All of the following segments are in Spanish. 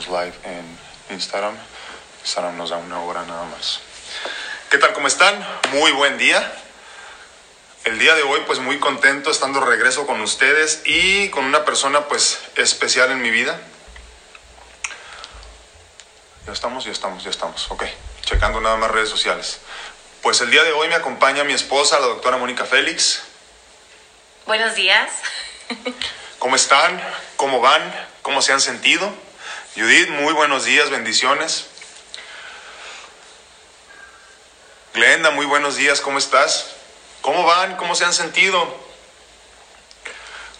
estamos live en Instagram. Instagram nos da una hora nada más. ¿Qué tal? ¿Cómo están? Muy buen día. El día de hoy pues muy contento estando de regreso con ustedes y con una persona pues especial en mi vida. Ya estamos, ya estamos, ya estamos. Ok, checando nada más redes sociales. Pues el día de hoy me acompaña mi esposa, la doctora Mónica Félix. Buenos días. ¿Cómo están? ¿Cómo van? ¿Cómo se han sentido? Judith, muy buenos días, bendiciones. Glenda, muy buenos días, ¿cómo estás? ¿Cómo van? ¿Cómo se han sentido?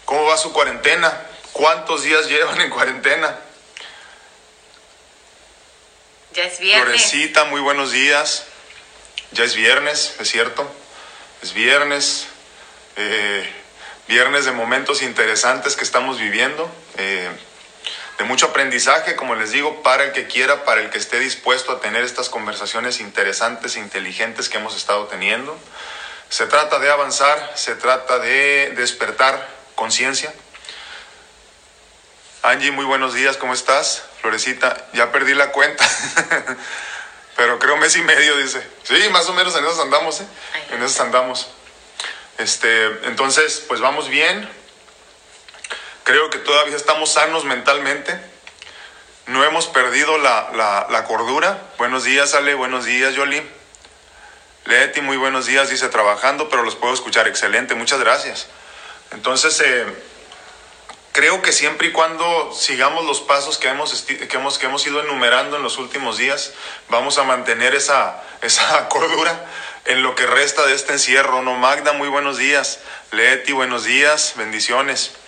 ¿Cómo va su cuarentena? ¿Cuántos días llevan en cuarentena? Ya es viernes. Florecita, muy buenos días. Ya es viernes, es cierto. Es viernes. Eh, viernes de momentos interesantes que estamos viviendo. Eh, de mucho aprendizaje, como les digo, para el que quiera, para el que esté dispuesto a tener estas conversaciones interesantes e inteligentes que hemos estado teniendo. Se trata de avanzar, se trata de despertar conciencia. Angie, muy buenos días, ¿cómo estás? Florecita, ya perdí la cuenta, pero creo mes y medio, dice. Sí, más o menos en esos andamos, ¿eh? En esos andamos. Este, entonces, pues vamos bien. Creo que todavía estamos sanos mentalmente. No hemos perdido la, la, cordura. Buenos días, Ale. Buenos días, Yoli. Leti, muy buenos días. Dice trabajando, pero los puedo escuchar. Excelente, muchas gracias. Entonces, eh, creo que siempre y cuando sigamos los pasos que hemos, que hemos, que hemos ido enumerando en los últimos días, vamos a mantener esa, esa cordura en lo que resta de este encierro. No, Magda, muy buenos días. Leti, buenos días. Bendiciones.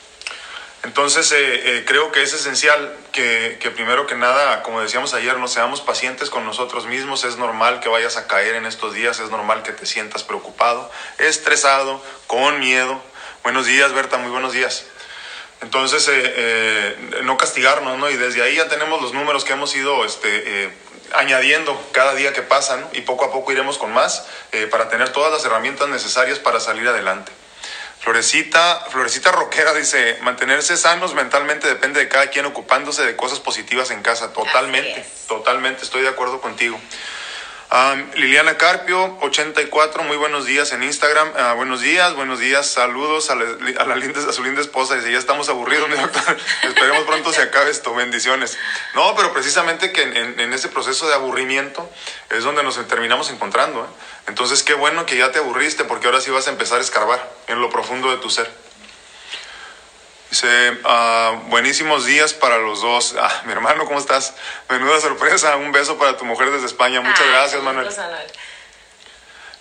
Entonces, eh, eh, creo que es esencial que, primero que nada, como decíamos ayer, no seamos pacientes con nosotros mismos. Es normal que vayas a caer en estos días, es normal que te sientas preocupado, estresado, con miedo. Buenos días, Berta, muy buenos días. Entonces, eh, no castigarnos, ¿no? Y desde ahí ya tenemos los números que hemos ido este, añadiendo cada día que pasa. Y poco a poco iremos con más para tener todas las herramientas necesarias para salir adelante. Florecita, Florecita Roquera dice, mantenerse sanos mentalmente depende de cada quien ocupándose de cosas positivas en casa. Totalmente, totalmente, estoy de acuerdo contigo. Liliana Carpio, 84, muy buenos días en Instagram. Ah, buenos días, buenos días, saludos a, la, linda, a su linda esposa. Dice, ya estamos aburridos, mi doctor. Esperemos pronto se acabe esto, bendiciones. No, pero precisamente que en, ese proceso de aburrimiento es donde nos terminamos encontrando. ¿eh? Entonces, qué bueno que ya te aburriste porque ahora sí vas a empezar a escarbar en lo profundo de tu ser. Dice, ah, buenísimos días para los dos. Ah, mi hermano, ¿cómo estás? Menuda sorpresa. Un beso para tu mujer desde España. Muchas gracias, Manuel.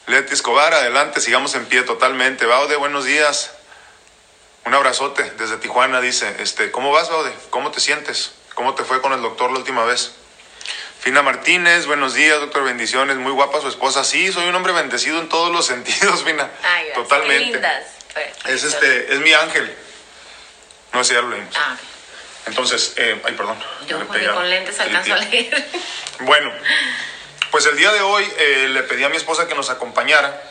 Leti Escobar, adelante, sigamos en pie totalmente. Baude, buenos días. Un abrazote desde Tijuana, dice. Este, ¿Cómo vas, Baude? ¿Cómo te sientes? ¿Cómo te fue con el doctor la última vez? Fina Martínez, buenos días, doctor, bendiciones. Muy guapa su esposa. Sí, soy un hombre bendecido en todos los sentidos, Fina. Totalmente. Es, este, es mi ángel. No, sé, ya lo leímos. Ah, Entonces, eh, ay, perdón. Yo con lentes alcanzo a leer. Bueno, pues el día de hoy eh, le pedí a mi esposa que nos acompañara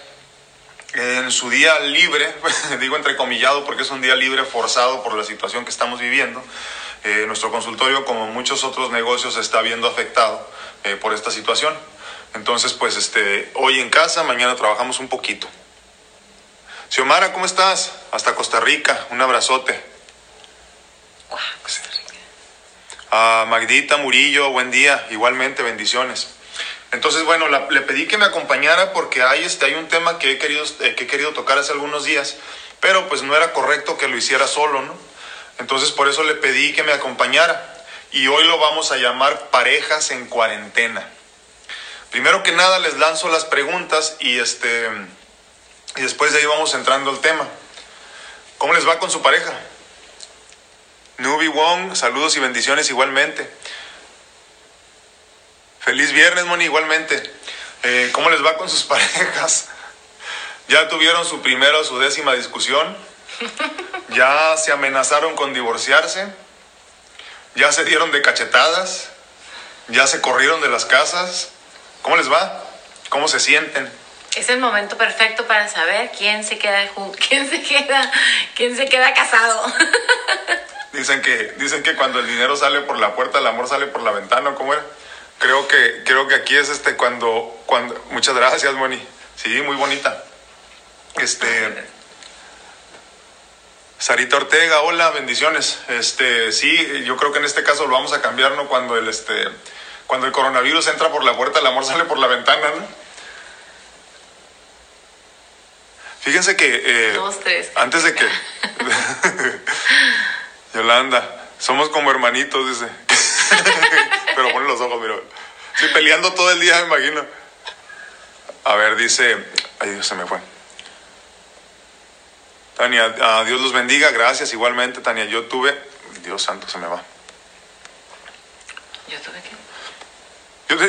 en su día libre, digo entrecomillado porque es un día libre forzado por la situación que estamos viviendo. Eh, nuestro consultorio, como muchos otros negocios, está viendo afectado por esta situación. Entonces, pues este, hoy en casa, mañana trabajamos un poquito. Xiomara, ¿cómo estás? Hasta Costa Rica, un abrazote. A Magdita Murillo, buen día, igualmente bendiciones. Entonces, bueno, le pedí que me acompañara porque hay, este, hay un tema que he, querido, eh, que he querido tocar hace algunos días, pero pues no era correcto que lo hiciera solo, ¿no? Entonces, por eso le pedí que me acompañara. Y hoy lo vamos a llamar parejas en cuarentena. Primero que nada, les lanzo las preguntas y, este, y después de ahí vamos entrando al tema. ¿Cómo les va con su pareja? Nubi Wong, saludos y bendiciones igualmente. Feliz viernes, Moni, igualmente. Eh, ¿Cómo les va con sus parejas? ¿Ya tuvieron su primera o su décima discusión? ¿Ya se amenazaron con divorciarse? ¿Ya se dieron de cachetadas? ¿Ya se corrieron de las casas? ¿Cómo les va? ¿Cómo se sienten? Es el momento perfecto para saber quién se queda quién se queda, quién se queda casado. dicen que, dicen que cuando el dinero sale por la puerta, el amor sale por la ventana, ¿cómo era? Creo que, creo que aquí es este cuando, cuando, muchas gracias, Moni. Sí, muy bonita. Este, Sarita Ortega, hola, bendiciones. Este, sí, yo creo que en este caso lo vamos a cambiar, ¿no? Cuando el, este, cuando el coronavirus entra por la puerta, el amor sale por la ventana, ¿no? Fíjense que eh, antes de que Yolanda, somos como hermanitos, dice. Pero pone los ojos, mira. Estoy peleando todo el día, me imagino. A ver, dice. Ay, Dios se me fue. Tania, ah, Dios los bendiga, gracias igualmente, Tania. Yo tuve. Dios santo, se me va. ¿Yo tuve qué?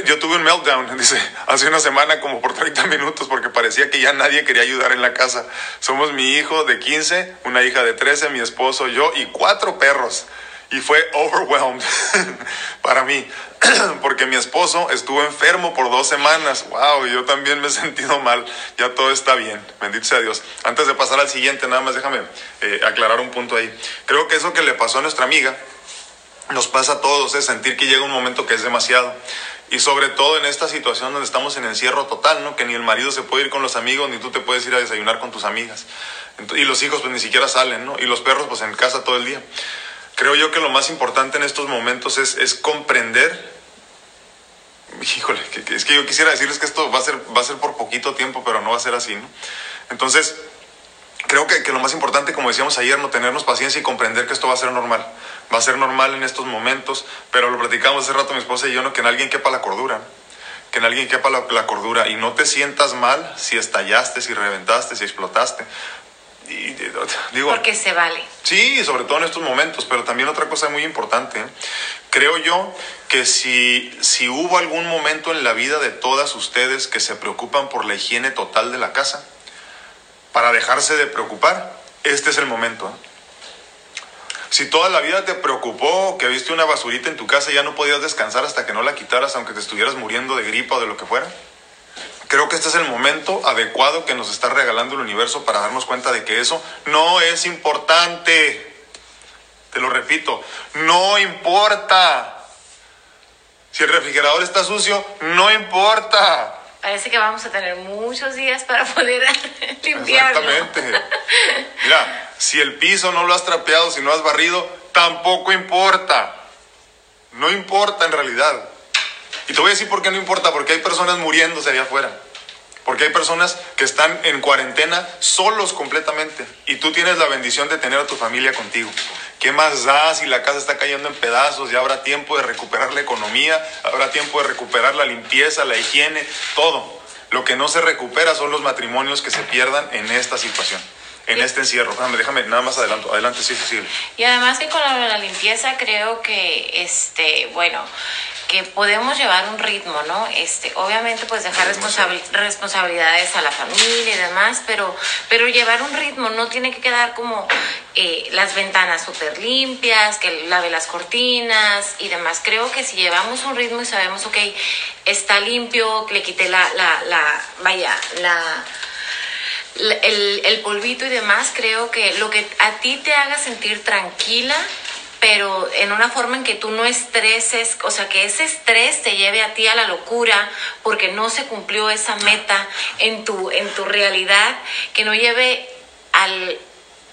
Yo, tuve un meltdown, dice, hace una semana como por 30 minutos porque parecía que ya nadie quería ayudar en la casa. Somos mi hijo de 15, una hija de 13, mi esposo, yo y cuatro perros. Y fue overwhelmed para mí, porque mi esposo estuvo enfermo por dos semanas. Wow, yo también me he sentido mal. Ya todo está bien, bendito sea Dios. Antes de pasar al siguiente, nada más déjame eh, aclarar un punto ahí. Creo que eso que le pasó a nuestra amiga, nos pasa a todos, es sentir que llega un momento que es demasiado. Y sobre todo en esta situación donde estamos en encierro total, ¿no? Que ni el marido se puede ir con los amigos, ni tú te puedes ir a desayunar con tus amigas. Y los hijos pues ni siquiera salen, ¿no? Y los perros pues en casa todo el día. Creo yo que lo más importante en estos momentos es, es comprender híjole, es que yo quisiera decirles que esto va a ser, va a ser por poquito tiempo, pero no va a ser así, ¿no? Entonces, creo que, que, lo más importante, como decíamos ayer, no tenernos paciencia y comprender que esto va a ser normal va a ser normal en estos momentos, pero lo platicamos hace rato mi esposa y yo, ¿no? que en alguien quepa la cordura, que en alguien quepa la, cordura y no te sientas mal si estallaste, si reventaste, si explotaste. Y, digo, Porque se vale. Sí, sobre todo en estos momentos, pero también otra cosa muy importante. ¿eh? Creo yo que si, si hubo algún momento en la vida de todas ustedes que se preocupan por la higiene total de la casa, para dejarse de preocupar, este es el momento. ¿eh? Si toda la vida te preocupó que viste una basurita en tu casa y ya no podías descansar hasta que no la quitaras, aunque te estuvieras muriendo de gripa o de lo que fuera, creo que este es el momento adecuado que nos está regalando el universo para darnos cuenta de que eso no es importante. Te lo repito, no importa. Si el refrigerador está sucio, no importa. Parece que vamos a tener muchos días para poder limpiarlo. Exactamente. Mira, si el piso no lo has trapeado, si no has barrido, tampoco importa. No importa en realidad. Y te voy a decir por qué no importa, porque hay personas muriéndose allá afuera. Porque hay personas que están en cuarentena solos completamente. Y tú tienes la bendición de tener a tu familia contigo. ¿Qué más da si la casa está cayendo en pedazos? Ya habrá tiempo de recuperar la economía, habrá tiempo de recuperar la limpieza, la higiene, todo. Lo que no se recupera son los matrimonios que se pierdan en esta situación en este encierro. Déjame, déjame, nada más adelante, adelante, sí, sí, sí. Y además que con la, limpieza creo que, este, bueno, que podemos llevar un ritmo, ¿no? Este, obviamente pues dejar responsabilidades a la familia y demás, pero, pero llevar un ritmo no tiene que quedar como eh, las ventanas súper limpias, que lave las cortinas y demás. Creo que si llevamos un ritmo y sabemos, ok, está limpio, le quité la, la, la vaya, la el, el polvito y demás, creo que lo que a ti te haga sentir tranquila, pero en una forma en que tú no estreses, o sea, que ese estrés te lleve a ti a la locura porque no se cumplió esa meta en tu, en tu realidad, que no lleve al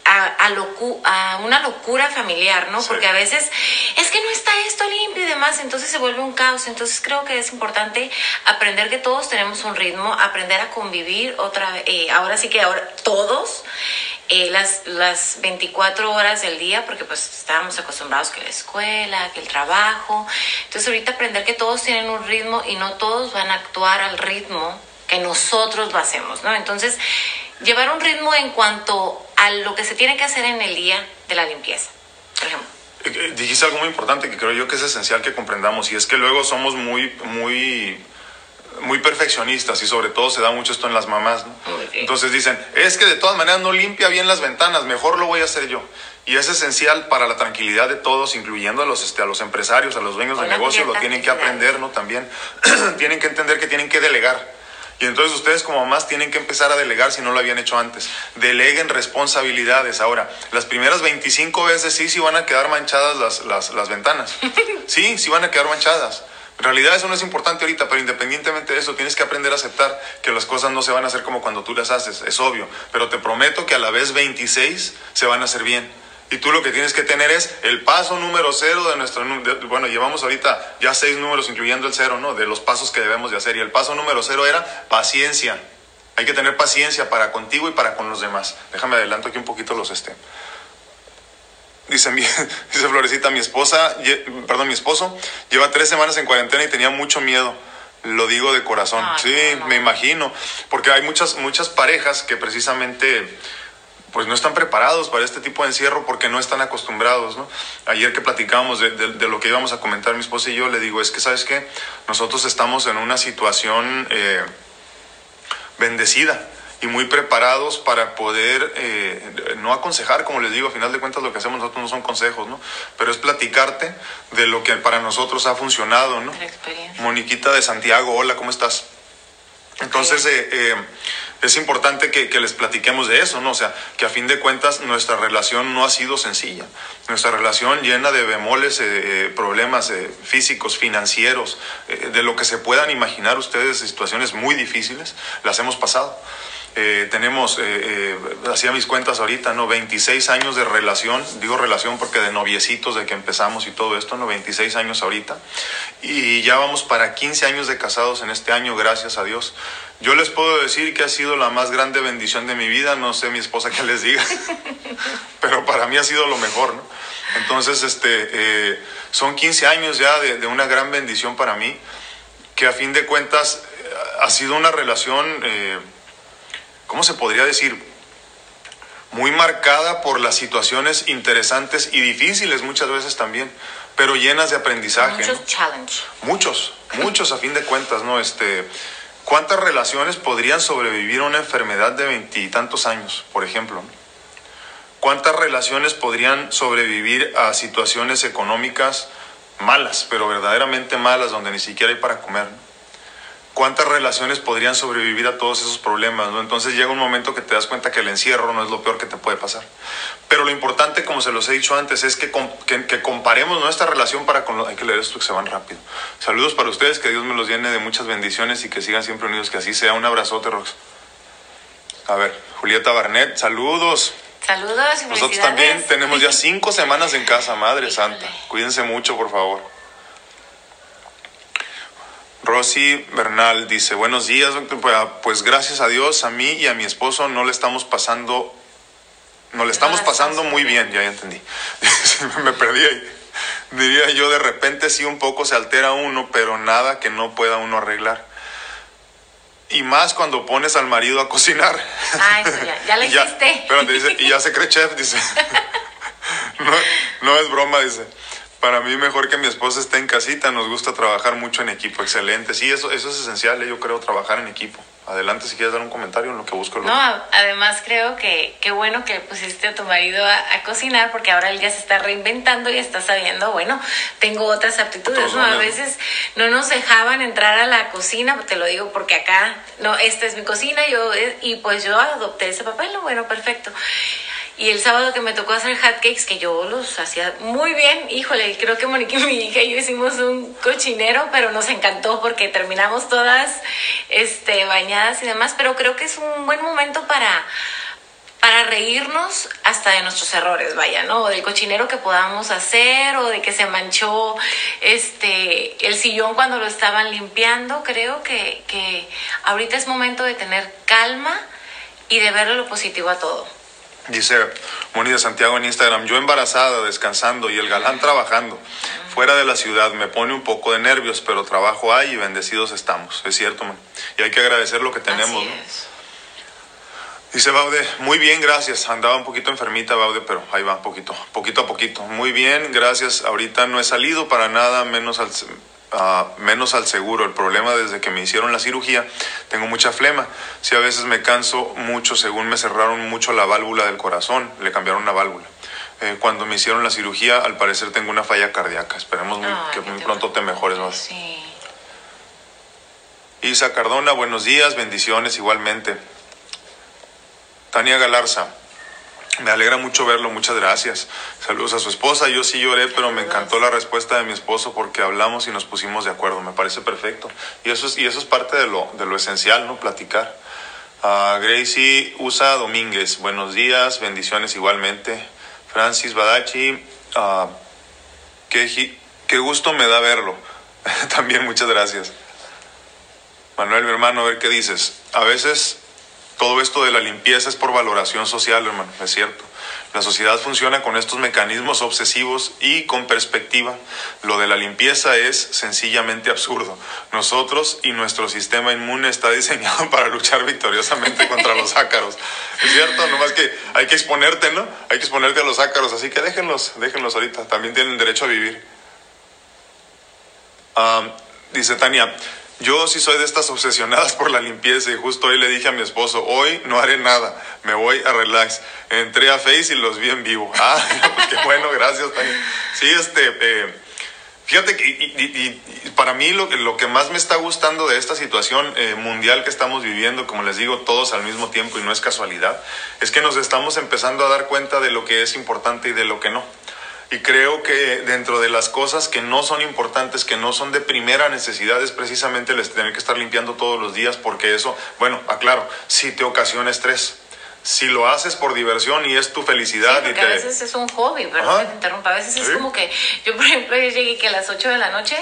a, locu a una locura familiar, ¿no? Porque a veces es que no está esto limpio y demás, entonces se vuelve un caos. Entonces creo que es importante aprender que todos tenemos un ritmo, aprender a convivir otra vez, eh, ahora sí que ahora todos. Eh, las, las 24 horas del día, porque pues estábamos acostumbrados que la escuela, que el trabajo. Entonces ahorita aprender que todos tienen un ritmo y no todos van a actuar al ritmo que nosotros lo hacemos, ¿no? Entonces, llevar un ritmo en cuanto a lo que se tiene que hacer en el día de la limpieza, por ejemplo. Eh, eh, dijiste algo muy importante que creo yo que es esencial que comprendamos y es que luego somos muy, muy, muy perfeccionistas y sobre todo se da mucho esto en las mamás. ¿no? Entonces dicen, es que de todas maneras no limpia bien las ventanas, mejor lo voy a hacer yo. Y es esencial para la tranquilidad de todos, incluyendo a los, este, a los empresarios, a los dueños de negocio, lo tienen que aprender, ¿no? También tienen que entender que tienen que delegar Y entonces ustedes como mamás tienen que empezar a delegar si no lo habían hecho antes. Deleguen responsabilidades. Ahora, las primeras 25 veces sí, sí van a quedar manchadas las, las, las ventanas. Sí, sí van a quedar manchadas. En realidad eso no es importante ahorita, pero independientemente de eso, tienes que aprender a aceptar que las cosas no se van a hacer como cuando tú las haces, es obvio. Pero te prometo que a la vez 26 se van a hacer bien. Y tú lo que tienes que tener es el paso número cero de nuestro... bueno, llevamos ahorita ya seis números, incluyendo el cero, ¿no? De los pasos que debemos de hacer. Y el paso número cero era paciencia. Hay que tener paciencia para contigo y para con los demás. Déjame adelanto aquí un poquito los este. Dice, mi, dice Florecita, mi esposa, perdón, mi esposo lleva tres semanas en cuarentena y tenía mucho miedo. Lo digo de corazón. sí, me imagino. Porque hay muchas, muchas parejas que precisamente pues no están preparados para este tipo de encierro porque no están acostumbrados, ¿no? Ayer que platicábamos de, lo que íbamos a comentar mi esposa y yo, le digo, es que, ¿sabes qué? Nosotros estamos en una situación eh, bendecida y muy preparados para poder, eh, no aconsejar, como les digo, a final de cuentas lo que hacemos nosotros no son consejos, ¿no? Pero es platicarte de lo que para nosotros ha funcionado, ¿no? Moniquita de Santiago, hola, ¿cómo estás? Entonces, eh, es importante que, les platiquemos de eso, ¿no? O sea, que a fin de cuentas nuestra relación no ha sido sencilla. Nuestra relación llena de bemoles, eh, eh, problemas eh, físicos, financieros, de lo que se puedan imaginar ustedes, situaciones muy difíciles, las hemos pasado. Tenemos, hacía mis cuentas ahorita, ¿no? 26 años de relación, digo relación porque de noviecitos de que empezamos y todo esto, ¿no? 26 años ahorita. Y ya vamos para 15 años de casados en este año, gracias a Dios. Yo les puedo decir que ha sido la más grande bendición de mi vida, no sé mi esposa qué les diga, pero para mí ha sido lo mejor, ¿no? Entonces, este, eh, son 15 años ya de, una gran bendición para mí, que a fin de cuentas eh, ha sido una relación, eh, ¿cómo se podría decir? Muy marcada por las situaciones interesantes y difíciles muchas veces también, pero llenas de aprendizaje. Muchos challenges. Muchos, muchos a fin de cuentas, ¿no? Este, ¿Cuántas relaciones podrían sobrevivir a una enfermedad de veintitantos años, por ejemplo? ¿Cuántas relaciones podrían sobrevivir a situaciones económicas malas, pero verdaderamente malas, donde ni siquiera hay para comer? ¿Cuántas relaciones podrían sobrevivir a todos esos problemas? ¿no? Entonces llega un momento que te das cuenta que el encierro no es lo peor que te puede pasar. Pero lo importante, como se los he dicho antes, es que, que, comparemos nuestra relación para con... Hay que leer esto que se van rápido. Saludos para ustedes, que Dios me los llene de muchas bendiciones y que sigan siempre unidos, que así sea. Un abrazote, Rox. A ver, Julieta Barnett, saludos. Saludos y Nosotros también tenemos ya cinco semanas en casa, Madre Santa. Cuídense mucho, por favor. Rosy Bernal dice, buenos días, pues, pues gracias a Dios, a mí y a mi esposo no le estamos pasando, no le estamos pasando muy bien, ya, entendí. Me perdí ahí. Diría yo, de repente sí un poco se altera uno, pero nada que no pueda uno arreglar. Y más cuando pones al marido a cocinar. Ah, ya, ya lo hiciste. dice, y ya se cree chef, dice. no, no es broma, dice. Para mí mejor que mi esposa esté en casita, nos gusta trabajar mucho en equipo, excelente. Sí, eso, eso es esencial, ¿eh? yo creo, trabajar en equipo. Adelante si quieres dar un comentario en lo que busco. No, además creo que qué bueno que pusiste a tu marido a, cocinar porque ahora él ya se está reinventando y está sabiendo, bueno, tengo otras aptitudes, ¿no? A veces no nos dejaban entrar a la cocina, te lo digo porque acá, no, esta es mi cocina, yo, eh, y pues yo adopté ese papel, bueno, perfecto. Y el sábado que me tocó hacer hotcakes, que yo los hacía muy bien, híjole, creo que Monique, mi hija y yo hicimos un cochinero, pero nos encantó porque terminamos todas este, bañadas y demás, pero creo que es un buen momento para, para reírnos hasta de nuestros errores, vaya, ¿no? O del cochinero que podamos hacer, o de que se manchó este, el sillón cuando lo estaban limpiando. Creo que, que ahorita es momento de tener calma y de verle lo positivo a todo. Dice Moni de Santiago en Instagram, yo embarazada, descansando y el galán trabajando fuera de la ciudad me pone un poco de nervios, pero trabajo hay y bendecidos estamos. Es cierto, man. Y hay que agradecer lo que tenemos. Dice Baude, muy bien, gracias. Andaba un poquito enfermita, Baude, pero ahí va, poquito, poquito a poquito. Muy bien, gracias. Ahorita no he salido para nada, menos al, menos al seguro. El problema desde que me hicieron la cirugía, tengo mucha flema. Si a veces me canso mucho, según me cerraron mucho la válvula del corazón, le cambiaron una válvula. Eh, cuando me hicieron la cirugía, al parecer tengo una falla cardíaca. Esperemos que muy pronto te mejores más. Isa Cardona, buenos días, bendiciones igualmente. Tania Galarza, me alegra mucho verlo, muchas gracias. Saludos a su esposa, yo sí lloré, pero me encantó la respuesta de mi esposo porque hablamos y nos pusimos de acuerdo, me parece perfecto. Y eso es, y eso es parte de lo, de lo esencial, ¿no? Platicar. Uh, Gracie Usa Domínguez, buenos días, bendiciones igualmente. Francis Badachi, uh, qué, qué gusto me da verlo. También muchas gracias. Manuel, mi hermano, a ver qué dices. A veces todo esto de la limpieza es por valoración social, hermano, es cierto. La sociedad funciona con estos mecanismos obsesivos y con perspectiva. Lo de la limpieza es sencillamente absurdo. Nosotros y nuestro sistema inmune está diseñado para luchar victoriosamente contra los ácaros. Es cierto, nomás que hay que exponerte, ¿no? Hay que exponerte a los ácaros, así que déjenlos, déjenlos ahorita. También tienen derecho a vivir. Ah, dice Tania, yo sí soy de estas obsesionadas por la limpieza y justo hoy le dije a mi esposo, hoy no haré nada, me voy a relax. Entré a Face y los vi en vivo. Ah, qué bueno, gracias. Sí, este, eh, fíjate que y, para mí lo, lo, que más me está gustando de esta situación eh, mundial que estamos viviendo, como les digo, todos al mismo tiempo y no es casualidad, es que nos estamos empezando a dar cuenta de lo que es importante y de lo que no. Y creo que dentro de las cosas que no son importantes, que no son de primera necesidad, es precisamente el tener que estar limpiando todos los días, porque eso, bueno, aclaro, si te ocasiona estrés. Si lo haces por diversión y es tu felicidad. y a veces es un hobby, ¿verdad? te interrumpa. A veces es como que yo, por ejemplo, yo llegué que a las 8 de la noche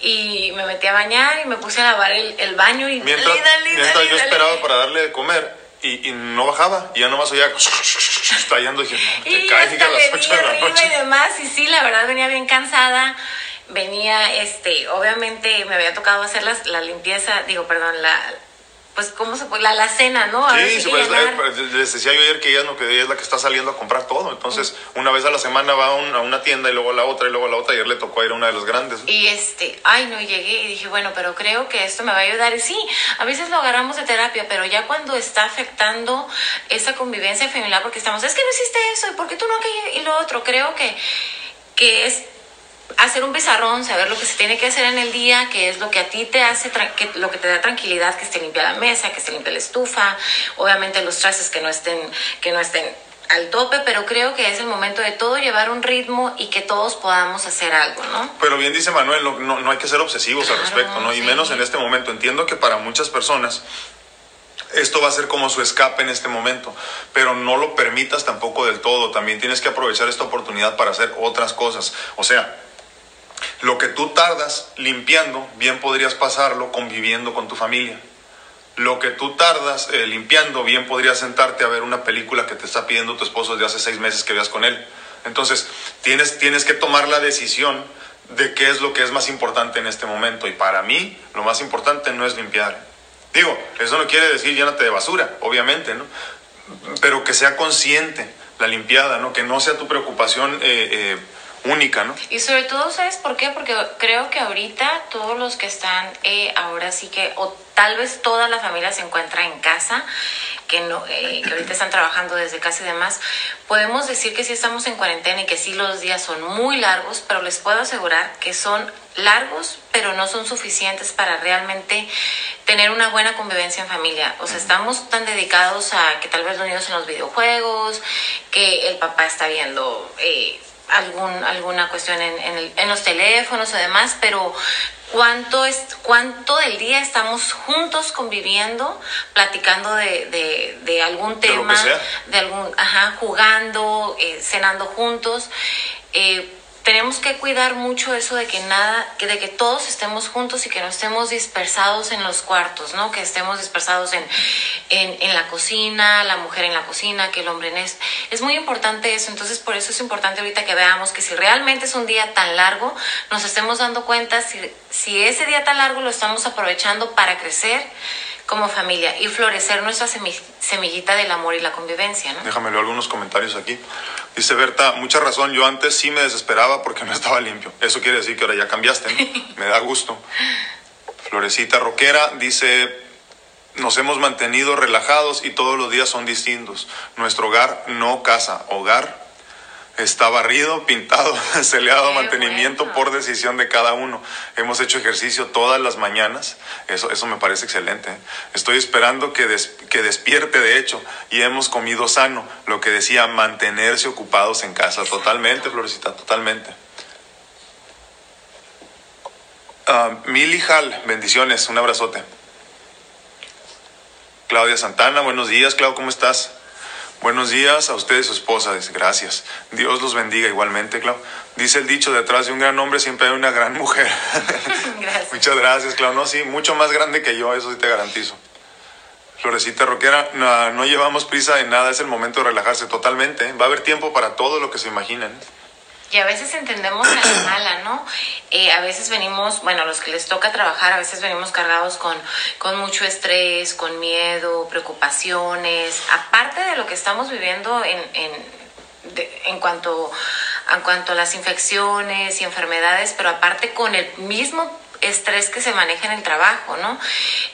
y me metí a bañar y me puse a lavar el, el baño y mientras, mientras yo esperaba para darle de comer, y, y, no bajaba. Y ya nomás oía estallando. Y dije, no, te y caes a las 8 de la noche. Y demás. Y sí, la verdad venía bien cansada. Venía, este, obviamente me había tocado hacer las, la limpieza, digo, perdón, la, pues, ¿cómo se puede? La, la cena, ¿no? A sí, pues, les decía yo ayer que ella, es, que ella es la que está saliendo a comprar todo. Entonces, una vez a la semana va a, a, una tienda y luego a la otra y luego a la otra. Ayer le tocó ir a una de las grandes. Y este, ay, no, llegué y dije, bueno, pero creo que esto me va a ayudar. Y sí, a veces lo agarramos de terapia, pero ya cuando está afectando esa convivencia familiar, porque estamos, es que no hiciste eso, ¿y por qué tú no aquello y lo otro? Creo que, que es hacer un pizarrón, saber lo que se tiene que hacer en el día, que es lo que a ti te hace, que, lo que te da tranquilidad, que esté limpia la mesa, que esté limpia la estufa, obviamente los trastes que no estén, que no estén al tope, pero creo que es el momento de todo llevar un ritmo y que todos podamos hacer algo, ¿no? Pero bien dice Manuel, no, no, hay que ser obsesivos al respecto, ¿no? Y menos en este momento. Entiendo que para muchas personas esto va a ser como su escape en este momento, pero no lo permitas tampoco del todo. También tienes que aprovechar esta oportunidad para hacer otras cosas. O sea, lo que tú tardas limpiando, bien podrías pasarlo conviviendo con tu familia. Lo que tú tardas eh, limpiando, bien podrías sentarte a ver una película que te está pidiendo tu esposo de hace seis meses que veas con él. Entonces, tienes, tienes que tomar la decisión de qué es lo que es más importante en este momento. Y para mí, lo más importante no es limpiar. Digo, eso no quiere decir llénate de basura, obviamente, ¿no? Pero que sea consciente la limpiada, ¿no? Que no sea tu preocupación. Eh, eh, única, ¿no? Y sobre todo, ¿sabes por qué? Porque creo que ahorita todos los que están eh, ahora sí que, o tal vez toda la familia se encuentra en casa, que, no, eh, que ahorita están trabajando desde casa y demás, podemos decir que sí estamos en cuarentena y que sí los días son muy largos, pero les puedo asegurar que son largos, pero no son suficientes para realmente tener una buena convivencia en familia. O sea, estamos tan dedicados a que tal vez los niños en los videojuegos, que el papá está viendo... Eh, algún, alguna cuestión en, en, el, en, los teléfonos o demás, pero cuánto, es, cuánto del día estamos juntos conviviendo, platicando de, de, de algún tema, de, algún, ajá, jugando, eh, cenando juntos. Eh, tenemos que cuidar mucho eso de que nada, que de que todos estemos juntos y que no estemos dispersados en los cuartos, ¿no? Que estemos dispersados en, en, en la cocina, la mujer en la cocina, que el hombre en es. Es muy importante eso, entonces por eso es importante ahorita que veamos que si realmente es un día tan largo, nos estemos dando cuenta si, si ese día tan largo lo estamos aprovechando para crecer como familia y florecer nuestra semillita del amor y la convivencia. ¿no? Déjame leer algunos comentarios aquí. Dice Berta, mucha razón, yo antes sí me desesperaba porque no estaba limpio. Eso quiere decir que ahora ya cambiaste, ¿no? me da gusto. Florecita Roquera dice, nos hemos mantenido relajados y todos los días son distintos. Nuestro hogar no casa, hogar está barrido, pintado, se le ha dado mantenimiento por decisión de cada uno. Hemos hecho ejercicio todas las mañanas, eso, eso me parece excelente. ¿eh? Estoy esperando que, que despierte, de hecho, y hemos comido sano, lo que decía mantenerse ocupados en casa. Totalmente, Florecita, totalmente. Uh, Mili Hall, bendiciones, un abrazote. Claudia Santana, buenos días, Claudia, ¿cómo estás? Buenos días a usted y su esposa, dice, gracias. Dios los bendiga igualmente, Clau. Dice el dicho, detrás de un gran hombre siempre hay una gran mujer. Gracias. Muchas gracias, Clau. No, sí, mucho más grande que yo, eso sí te garantizo. Florecita Roquera, no, no llevamos prisa en nada, es el momento de relajarse totalmente. ¿eh? Va a haber tiempo para todo lo que se imaginen. Y a veces entendemos a la mala, ¿no? Eh, a veces venimos, bueno, los que les toca trabajar, a veces venimos cargados con, con mucho estrés, con miedo, preocupaciones, aparte de lo que estamos viviendo en, en, en cuanto en cuanto a las infecciones y enfermedades, pero aparte con el mismo estrés que se maneja en el trabajo, ¿no?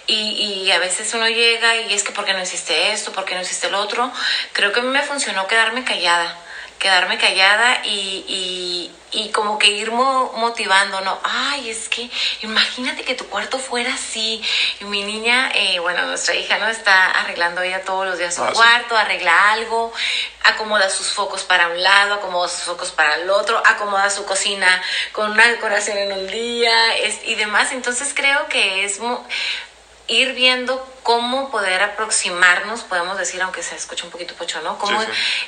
Y, y a veces uno llega y es que, ¿por qué no hiciste esto? ¿Por qué no hiciste lo otro? Creo que a mí me funcionó quedarme callada quedarme callada y, y, como que ir motivando, ¿no? Ay, es que imagínate que tu cuarto fuera así. Y mi niña, eh, bueno, nuestra hija, ¿no? Está arreglando ella todos los días su ah, cuarto, arregla algo, acomoda sus focos para un lado, acomoda sus focos para el otro, acomoda su cocina con una decoración en un día es, y demás. Entonces creo que es ir viendo cómo poder aproximarnos, podemos decir, aunque se escuche un poquito pocho, ¿no? Cómo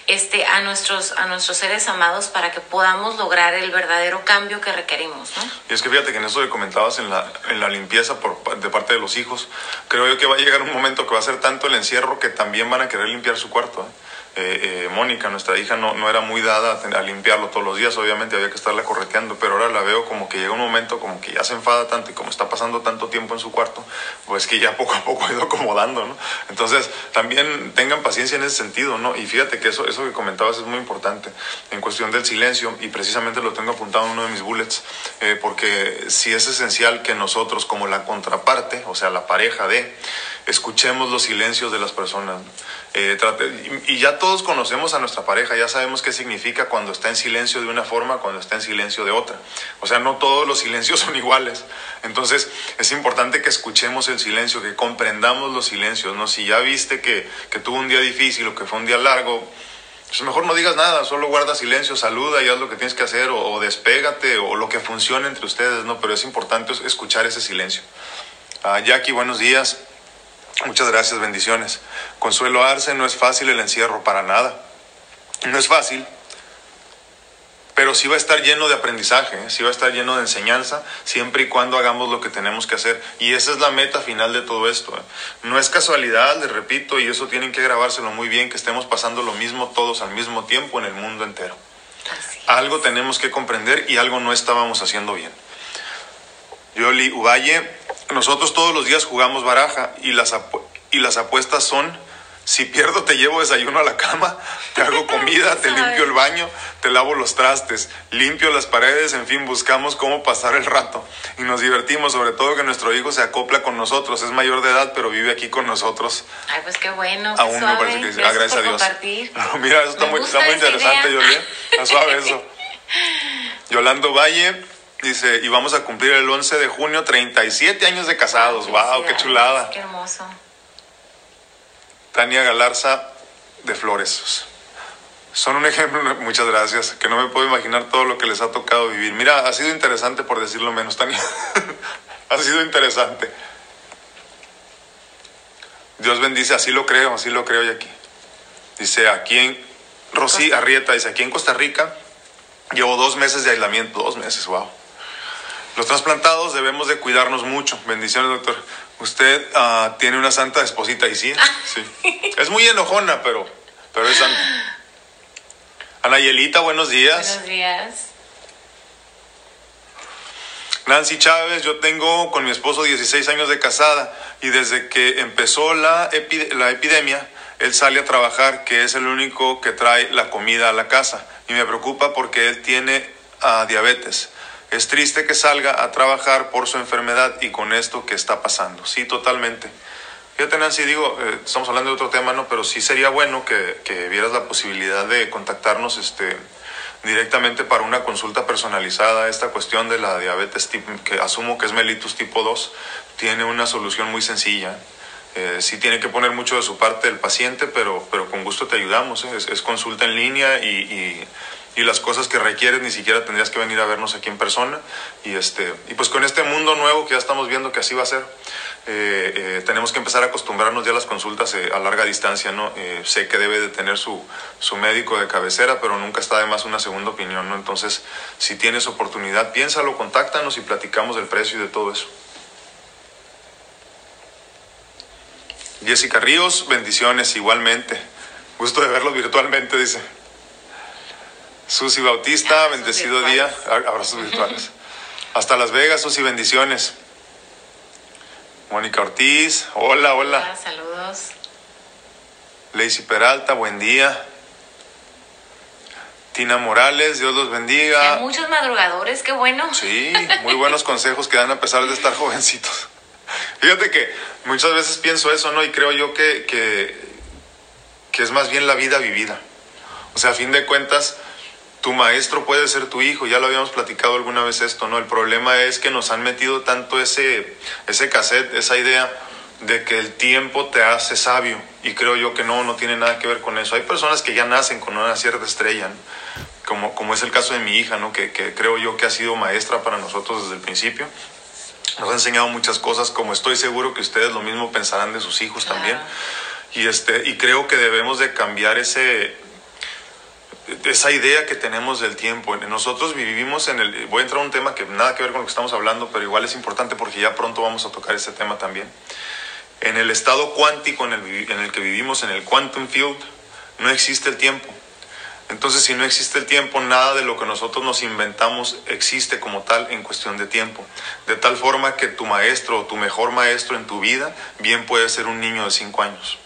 este a nuestros a nuestros seres amados para que podamos lograr el verdadero cambio que requerimos, ¿no? Y es que fíjate que en eso que comentabas en la, en la limpieza por, de parte de los hijos, creo yo que va a llegar un momento que va a ser tanto el encierro que también van a querer limpiar su cuarto. ¿eh? Eh, eh, Mónica, nuestra hija, no, no era muy dada a, limpiarlo todos los días, obviamente había que estarla correteando, pero ahora la veo como que llega un momento como que ya se enfada tanto y como está pasando tanto tiempo en su cuarto, pues que ya poco a poco ha ido acomodando, ¿no? Entonces, también tengan paciencia en ese sentido, ¿no? Y fíjate que eso, eso que comentabas es muy importante en cuestión del silencio, y precisamente lo tengo apuntado en uno de mis bullets, eh, porque sí es esencial que nosotros, como la contraparte, o sea, la pareja de, escuchemos los silencios de las personas. Eh, y, ya todos conocemos a nuestra pareja, ya sabemos qué significa cuando está en silencio de una forma, cuando está en silencio de otra. O sea, no todos los silencios son iguales. Entonces, es importante que escuchemos el silencio, que comprendamos los silencios, ¿no? Si ya viste que, que tuvo un día difícil o que fue un día largo, pues mejor no digas nada, solo guarda silencio, saluda y haz lo que tienes que hacer, o, o despégate, o lo que funcione entre ustedes, ¿no? Pero es importante escuchar ese silencio. Ah, Jackie, buenos días. Muchas gracias, bendiciones. Consuelo Arce, no es fácil el encierro, para nada. No es fácil, pero sí va a estar lleno de aprendizaje, ¿eh? sí va a estar lleno de enseñanza, siempre y cuando hagamos lo que tenemos que hacer. Y esa es la meta final de todo esto. ¿eh? No es casualidad, les repito, y eso tienen que grabárselo muy bien, que estemos pasando lo mismo todos al mismo tiempo en el mundo entero. Algo tenemos que comprender y algo no estábamos haciendo bien. Yoli Uvalle, nosotros todos los días jugamos baraja y las, y las apuestas son, si pierdo te llevo desayuno a la cama, te hago comida, te limpio el baño, te lavo los trastes, limpio las paredes, en fin, buscamos cómo pasar el rato y nos divertimos, sobre todo que nuestro hijo se acopla con nosotros, es mayor de edad, pero vive aquí con nosotros. Ay, pues qué bueno. Aún me parece que ah, gracias, a Dios. mira, eso está muy, está muy, interesante, Yoli. Está suave eso. Yolando Valle, Dice, y vamos a cumplir el 11 de junio 37 años de casados. ¡Wow! ¡Qué chulada! ¡Qué hermoso! Tania Galarza de Flores. Son un ejemplo, muchas gracias, que no me puedo imaginar todo lo que les ha tocado vivir. Mira, ha sido interesante por decirlo menos, Tania. ha sido interesante. Dios bendice, así lo creo, así lo creo y aquí. Dice, aquí en Rosy Arrieta, dice, aquí en Costa Rica llevo dos meses de aislamiento, dos meses, wow. Los trasplantados debemos de cuidarnos mucho. Bendiciones, doctor. Usted uh, tiene una santa esposita y sí, sí. Es muy enojona, pero, pero es santa. Anayelita, buenos días. Buenos días. Nancy Chávez, yo tengo con mi esposo 16 años de casada y desde que empezó la, la epidemia, él sale a trabajar, que es el único que trae la comida a la casa. Y me preocupa porque él tiene uh, diabetes. Es triste que salga a trabajar por su enfermedad y con esto que está pasando. Sí, totalmente. Fíjate, Nancy, digo, eh, estamos hablando de otro tema, ¿no? Pero sí sería bueno que, que vieras la posibilidad de contactarnos este, directamente para una consulta personalizada. Esta cuestión de la diabetes, que asumo que es mellitus tipo 2, tiene una solución muy sencilla. Eh, sí tiene que poner mucho de su parte el paciente, pero, pero con gusto te ayudamos. ¿eh? Es, consulta en línea y, y, las cosas que requieres ni siquiera tendrías que venir a vernos aquí en persona. Y, este, y pues con este mundo nuevo que ya estamos viendo que así va a ser, eh, eh, tenemos que empezar a acostumbrarnos ya a las consultas a larga distancia. ¿no? sé que debe de tener su, su médico de cabecera, pero nunca está de más una segunda opinión. ¿no? Entonces, si tienes oportunidad, piénsalo, contáctanos y platicamos del precio y de todo eso. Jessica Ríos, bendiciones igualmente. Gusto de verlo virtualmente, dice. Susi Bautista, bendecido día. Abrazos virtuales. Hasta Las Vegas, Susi, bendiciones. Mónica Ortiz, hola, hola. Hola, saludos. Lacey Peralta, buen día. Tina Morales, Dios los bendiga. Hay muchos madrugadores, qué bueno. Sí, muy buenos consejos que dan a pesar de estar jovencitos. Fíjate que muchas veces pienso eso, ¿no? Y creo yo que, que, que es más bien la vida vivida. O sea, a fin de cuentas, tu maestro puede ser tu hijo, ya lo habíamos platicado alguna vez esto, ¿no? El problema es que nos han metido tanto ese, ese cassette, esa idea de que el tiempo te hace sabio y creo yo que no, no tiene nada que ver con eso. Hay personas que ya nacen con una cierta estrella, como, como es el caso de mi hija, ¿no? Que, que creo yo que ha sido maestra para nosotros desde el principio nos ha enseñado muchas cosas, como estoy seguro que ustedes lo mismo pensarán de sus hijos también. Y, este, y creo que debemos de cambiar ese, esa idea que tenemos del tiempo. Nosotros vivimos en el... Voy a entrar a un tema que nada que ver con lo que estamos hablando, pero igual es importante porque ya pronto vamos a tocar ese tema también. En el estado cuántico en el, en el que vivimos, en el quantum field, no existe el tiempo. Entonces, si no existe el tiempo, nada de lo que nosotros nos inventamos existe como tal en cuestión de tiempo. De tal forma que tu maestro o tu mejor maestro en tu vida bien puede ser un niño de 5 años.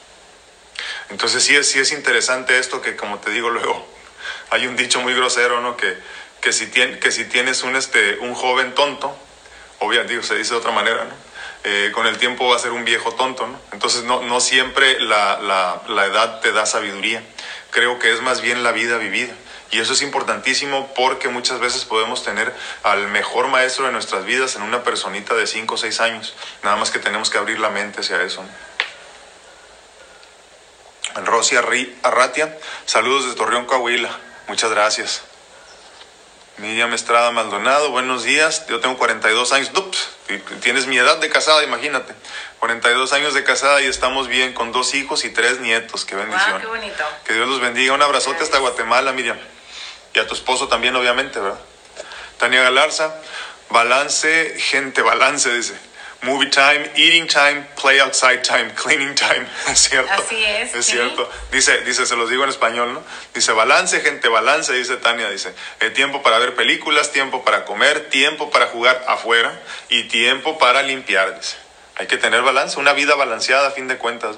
Entonces, sí sí es interesante esto que, como te digo luego, hay un dicho muy grosero, ¿no? Que, que, si, que si tienes un, este, un joven tonto, obviamente, se dice de otra manera, ¿no? Eh, con el tiempo va a ser un viejo tonto, ¿no? Entonces, no, no siempre la, la, la edad te da sabiduría creo que es más bien la vida vivida. Y eso es importantísimo porque muchas veces podemos tener al mejor maestro de nuestras vidas en una personita de 5 o 6 años. Nada más que tenemos que abrir la mente hacia eso. Rosy Arratia, saludos de Torreón, Coahuila. Muchas gracias. Miriam Estrada Maldonado, buenos días. Yo tengo 42 años. Ups, tienes mi edad de casada, imagínate. 42 años de casada y estamos bien con dos hijos y tres nietos. Qué bendición. qué bonito. Que Dios los bendiga. Un abrazote hasta Guatemala, Miriam. Y a tu esposo también, obviamente, ¿verdad? Tania Galarza, balance, gente, balance, dice movie time, eating time, play outside time, cleaning time. Es cierto. Así es. Es cierto. Dice, dice, se los digo en español, ¿no? Dice, balance, gente, balance, dice Tania, dice, el tiempo para ver películas, tiempo para comer, tiempo para jugar afuera y tiempo para limpiar, dice. Hay que tener balance, una vida balanceada a fin de cuentas.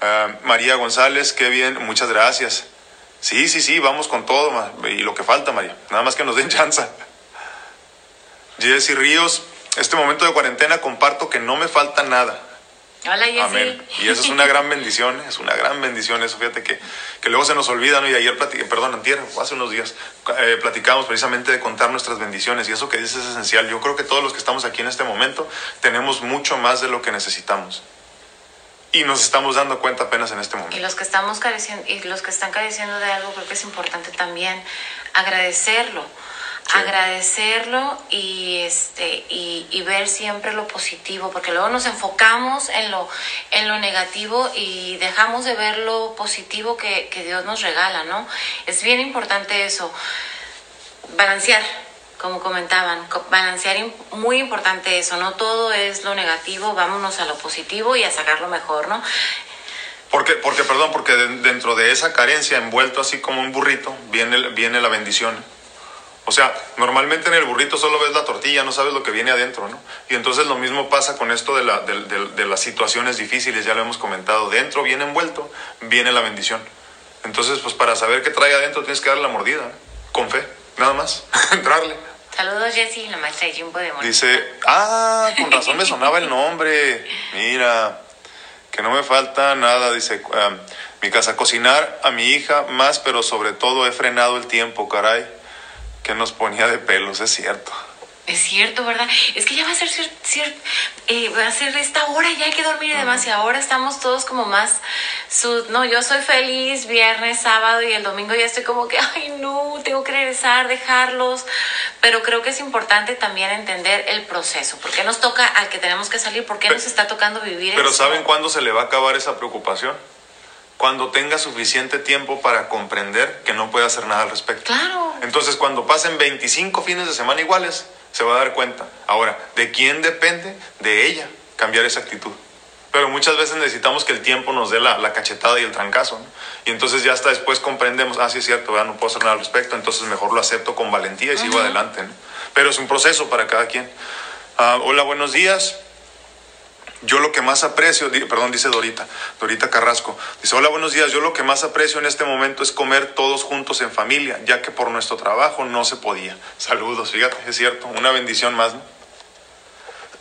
Ah, María González, qué bien, muchas gracias. Sí, sí, sí, vamos con todo, y lo que falta, María. Nada más que nos den chance. Jessy Ríos, este momento de cuarentena comparto que no me falta nada. Hola, Jessy. Amén. Y eso es una gran bendición, es una gran bendición eso. Fíjate que, que luego se nos olvida, ¿no? Y ayer platiqué, perdón, antier, hace unos días, eh, platicamos precisamente de contar nuestras bendiciones y eso que dices es esencial. Yo creo que todos los que estamos aquí en este momento tenemos mucho más de lo que necesitamos. Y nos estamos dando cuenta apenas en este momento. Y los que estamos careciendo, y los que están careciendo de algo, creo que es importante también agradecerlo agradecerlo y este y, ver siempre lo positivo porque luego nos enfocamos en lo en lo negativo y dejamos de ver lo positivo que, Dios nos regala no es bien importante eso. Balancear como comentaban balancear muy importante eso no todo es lo negativo vámonos a lo positivo y a sacar lo mejor no porque, porque, perdón, porque dentro de esa carencia, envuelto así como un burrito, viene, viene la bendición. O sea, normalmente en el burrito solo ves la tortilla, no sabes lo que viene adentro, ¿no? Y entonces lo mismo pasa con esto de, la, de, las situaciones difíciles, ya lo hemos comentado. Dentro, bien envuelto, viene la bendición. Entonces, pues para saber qué trae adentro tienes que darle la mordida, con fe, nada más, entrarle. Saludos, Jessy, la maestra de Jimbo de Dice, ah, con razón me sonaba el nombre. Mira, Que no me falta nada, dice um, mi casa. Cocinar a mi hija más, pero sobre todo he frenado el tiempo, caray. Que nos ponía de pelos, es cierto. Es cierto, ¿verdad? Es que ya va a ser eh, va a ser esta hora, ya hay que dormir y demás. Y ahora estamos todos como más. Su, no, yo soy feliz viernes, sábado y el domingo ya estoy como que, ay, no, tengo que regresar, dejarlos. Pero creo que es importante también entender el proceso. ¿Por qué nos toca al que tenemos que salir? ¿Por qué nos está tocando vivir Pero ¿saben cuándo se le va a acabar esa preocupación? Cuando tenga suficiente tiempo para comprender que no puede hacer nada al respecto. Claro. Entonces, cuando pasen 25 fines de semana iguales, se va a dar cuenta. Ahora, ¿de quién depende? De ella cambiar esa actitud. Pero muchas veces necesitamos que el tiempo nos dé la, cachetada y el trancazo. Y entonces ya hasta después comprendemos, ah, sí es cierto, no puedo hacer nada al respecto, entonces mejor lo acepto con valentía y sigo adelante. Pero es un proceso para cada quien. Ah, hola, buenos días. Yo lo que más aprecio, perdón, dice Dorita, Dorita Carrasco, dice, hola, buenos días, yo lo que más aprecio en este momento es comer todos juntos en familia, ya que por nuestro trabajo no se podía. Saludos, fíjate, es cierto, una bendición más. ¿no?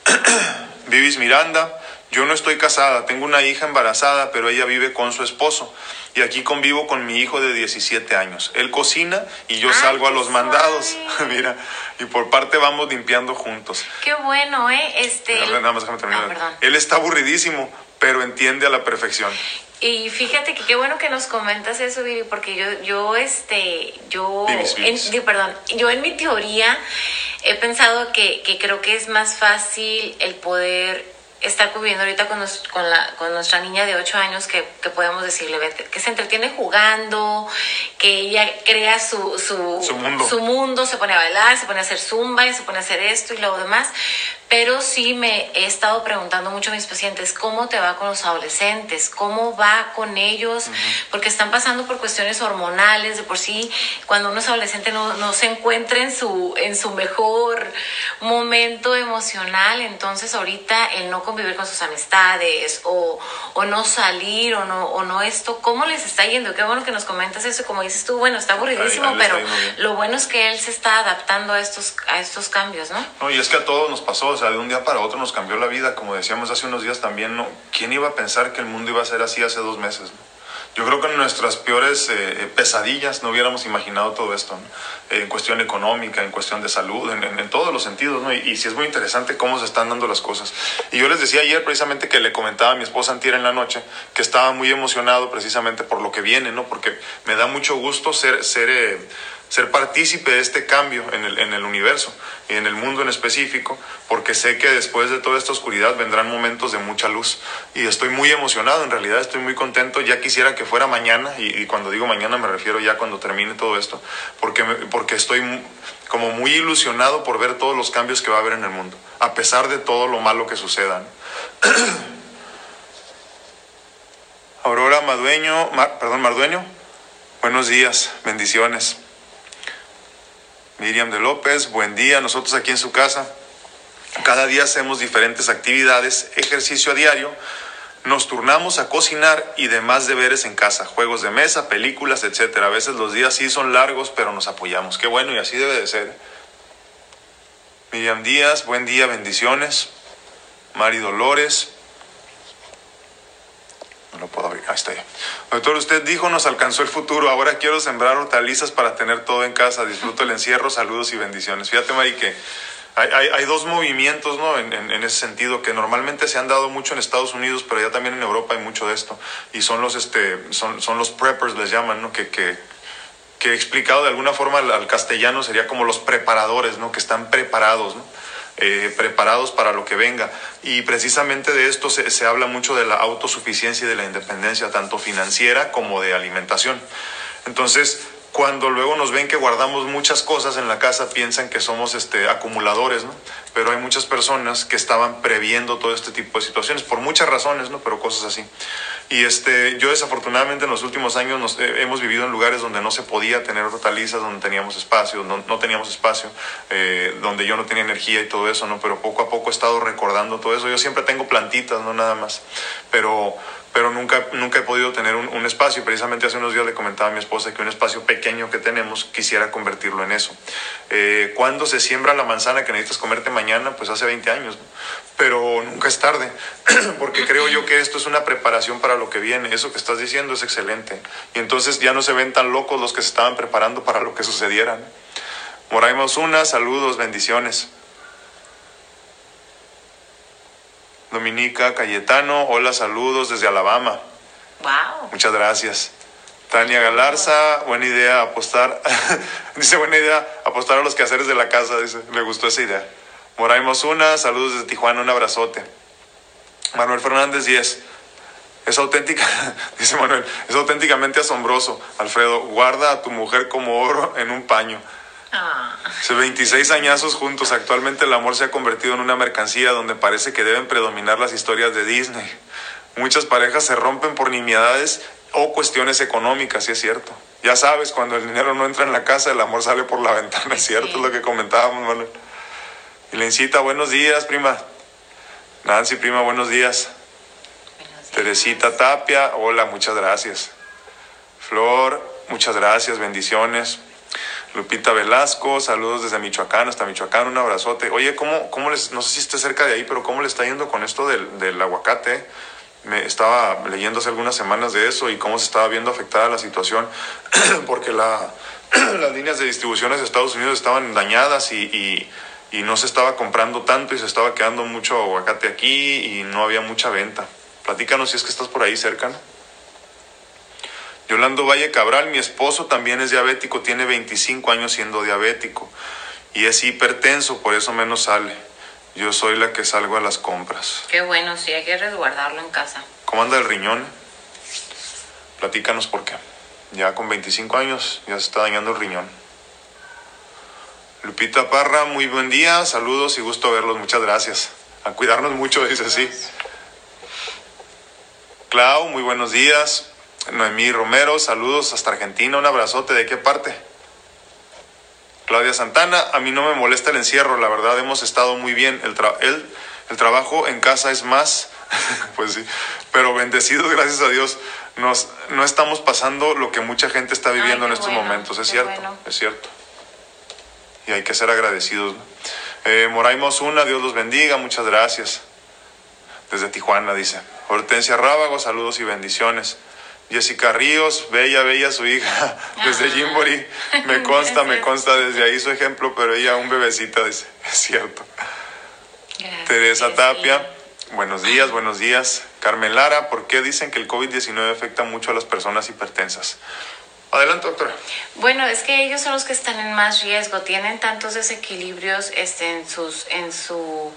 Vivis Miranda, yo no estoy casada, tengo una hija embarazada, pero ella vive con su esposo. Y aquí convivo con mi hijo de 17 años. Él cocina y yo salgo a los mandados. Mira, y por parte vamos limpiando juntos. Qué bueno, ¿eh? Este... nada más déjame terminar. Ah, Él está aburridísimo, pero entiende a la perfección. Y fíjate que qué bueno que nos comentas eso, Vivi, porque yo, yo, este, yo, En, perdón, yo en mi teoría he pensado que, que creo que es más fácil el poder estar conviviendo ahorita con, con, la, con nuestra niña de 8 años que, que podemos decirle que se entretiene jugando, que ella crea su, su, su, mundo. su mundo, se pone a bailar, se pone a hacer zumba y se pone a hacer esto y lo demás, pero sí me he estado preguntando mucho a mis pacientes, ¿cómo te va con los adolescentes? ¿Cómo va con ellos? Porque están pasando por cuestiones hormonales, de por sí, cuando uno es adolescente no, no se encuentra en su, en su mejor momento emocional, entonces ahorita el no convivir con sus amistades o, o no salir o no, o no esto, ¿cómo les está yendo? Qué bueno que nos comentas eso, como dices tú, bueno, está aburridísimo, pero lo bueno es que él se está adaptando a estos, a estos cambios, ¿no? No, y es que a todos nos pasó, sea, de un día para otro nos cambió la vida, como decíamos hace unos días también, ¿no? ¿quién iba a pensar que el mundo iba a ser así hace dos meses? Yo creo que en nuestras peores eh, eh, pesadillas no hubiéramos imaginado todo esto, en cuestión económica, en cuestión de salud, en, todos los sentidos, ¿no? Y, y, sí es muy interesante cómo se están dando las cosas. Y yo les decía ayer precisamente que le comentaba a mi esposa Antier en la noche que estaba muy emocionado precisamente por lo que viene, ¿no? Porque me da mucho gusto ser... ser eh, ser partícipe de este cambio en el, en el universo y en el mundo en específico, porque sé que después de toda esta oscuridad vendrán momentos de mucha luz. Y estoy muy emocionado, en realidad estoy muy contento, ya quisiera que fuera mañana, y, cuando digo mañana me refiero ya cuando termine todo esto, porque, porque estoy como muy ilusionado por ver todos los cambios que va a haber en el mundo, a pesar de todo lo malo que suceda. Aurora Madueño, perdón, Mardueño, buenos días, bendiciones. Miriam de López, buen día. Nosotros aquí en su casa, cada día hacemos diferentes actividades, ejercicio a diario, nos turnamos a cocinar y demás deberes en casa, juegos de mesa, películas, etcétera. A veces los días sí son largos, pero nos apoyamos. Qué bueno y así debe de ser. Miriam Díaz, buen día, bendiciones. Mari Dolores, no lo puedo abrir. Ahí está Doctor, usted dijo nos alcanzó el futuro. Ahora quiero sembrar hortalizas para tener todo en casa. Disfruto el encierro. Saludos y bendiciones. Fíjate, Mari, que hay, hay, dos movimientos ¿no? En, ese sentido que normalmente se han dado mucho en Estados Unidos, pero ya también en Europa hay mucho de esto. Y son los, este, son, son los preppers, les llaman, ¿no? que, que, que explicado de alguna forma al, al, castellano sería como los preparadores, ¿no? que están preparados. ¿no? Eh, preparados para lo que venga. Y precisamente de esto se, se habla mucho de la autosuficiencia y de la independencia, tanto financiera como de alimentación. Entonces, cuando luego nos ven que guardamos muchas cosas en la casa, piensan que somos este, acumuladores, ¿no? Pero hay muchas personas que estaban previendo todo este tipo de situaciones, por muchas razones, ¿no? Pero cosas así. Y este, yo desafortunadamente en los últimos años nos, eh, hemos vivido en lugares donde no se podía tener hortalizas, donde teníamos espacio, no, no teníamos espacio, eh, donde yo no tenía energía y todo eso, ¿no? Pero poco a poco he estado recordando todo eso. Yo siempre tengo plantitas, no nada más. Pero pero nunca, nunca he podido tener un, espacio. Precisamente hace unos días le comentaba a mi esposa que un espacio pequeño que tenemos quisiera convertirlo en eso. Eh, ¿Cuándo se siembra la manzana que necesitas comerte mañana? Pues hace 20 años, pero nunca es tarde, porque creo yo que esto es una preparación para lo que viene. Eso que estás diciendo es excelente. Y entonces ya no se ven tan locos los que se estaban preparando para lo que sucediera. Moraimos una, saludos, bendiciones. Dominica Cayetano, hola, saludos desde Alabama. Wow. Muchas gracias. Tania Galarza, buena idea apostar. dice, buena idea apostar a los quehaceres de la casa. Dice, me gustó esa idea. Moraimos una, saludos desde Tijuana, un abrazote. Manuel Fernández 10. Es auténtica, dice Manuel, es auténticamente asombroso. Alfredo, guarda a tu mujer como oro en un paño. Ah. Hace 26 añazos juntos, actualmente el amor se ha convertido en una mercancía donde parece que deben predominar las historias de Disney. Muchas parejas se rompen por nimiedades o cuestiones económicas, sí es cierto. Ya sabes, cuando el dinero no entra en la casa, el amor sale por la ventana, es cierto, es lo que comentábamos, Manuel. Y le incita, buenos días, prima. Nancy, prima, buenos días. buenos días. Teresita Tapia, hola, muchas gracias. Flor, muchas gracias, bendiciones. Lupita Velasco, saludos desde Michoacán hasta Michoacán, un abrazote. Oye, ¿cómo, cómo les, no sé si esté cerca de ahí, pero cómo le está yendo con esto del, del aguacate? Me estaba leyendo hace algunas semanas de eso y cómo se estaba viendo afectada la situación, porque la, las líneas de distribuciones de Estados Unidos estaban dañadas y, y, y no se estaba comprando tanto y se estaba quedando mucho aguacate aquí y no había mucha venta. Platícanos si es que estás por ahí cerca. ¿no? Yolando Valle Cabral, mi esposo también es diabético, tiene 25 años siendo diabético y es hipertenso, por eso menos sale. Yo soy la que salgo a las compras. Qué bueno, sí, hay que resguardarlo en casa. ¿Cómo anda el riñón? Platícanos por qué. Ya con 25 años ya se está dañando el riñón. Lupita Parra, muy buen día, saludos y gusto verlos, muchas gracias. A cuidarnos mucho, dice así. Clau, muy buenos días. Noemí Romero, saludos hasta Argentina, un abrazote, ¿de qué parte? Claudia Santana, a mí no me molesta el encierro, la verdad hemos estado muy bien, el, el, el trabajo en casa es más, pues sí, pero bendecidos, gracias a Dios, nos, no estamos pasando lo que mucha gente está viviendo Ay, en estos bueno, momentos, es cierto, bueno. es cierto. Y hay que ser agradecidos. ¿no? Eh, Moraimos una, Dios los bendiga, muchas gracias. Desde Tijuana, dice. Hortensia Rábago, saludos y bendiciones. Jessica Ríos, bella, bella su hija, desde Ah. Jimbori. Me consta, me consta desde ahí su ejemplo, pero ella un bebecita, dice, es cierto. Gracias, Teresa. Tapia, buenos días, buenos días. Carmen Lara, ¿por qué dicen que el COVID-19 afecta mucho a las personas hipertensas? Adelante, doctora. Bueno, es que ellos son los que están en más riesgo, tienen tantos desequilibrios este, en, sus, en, su,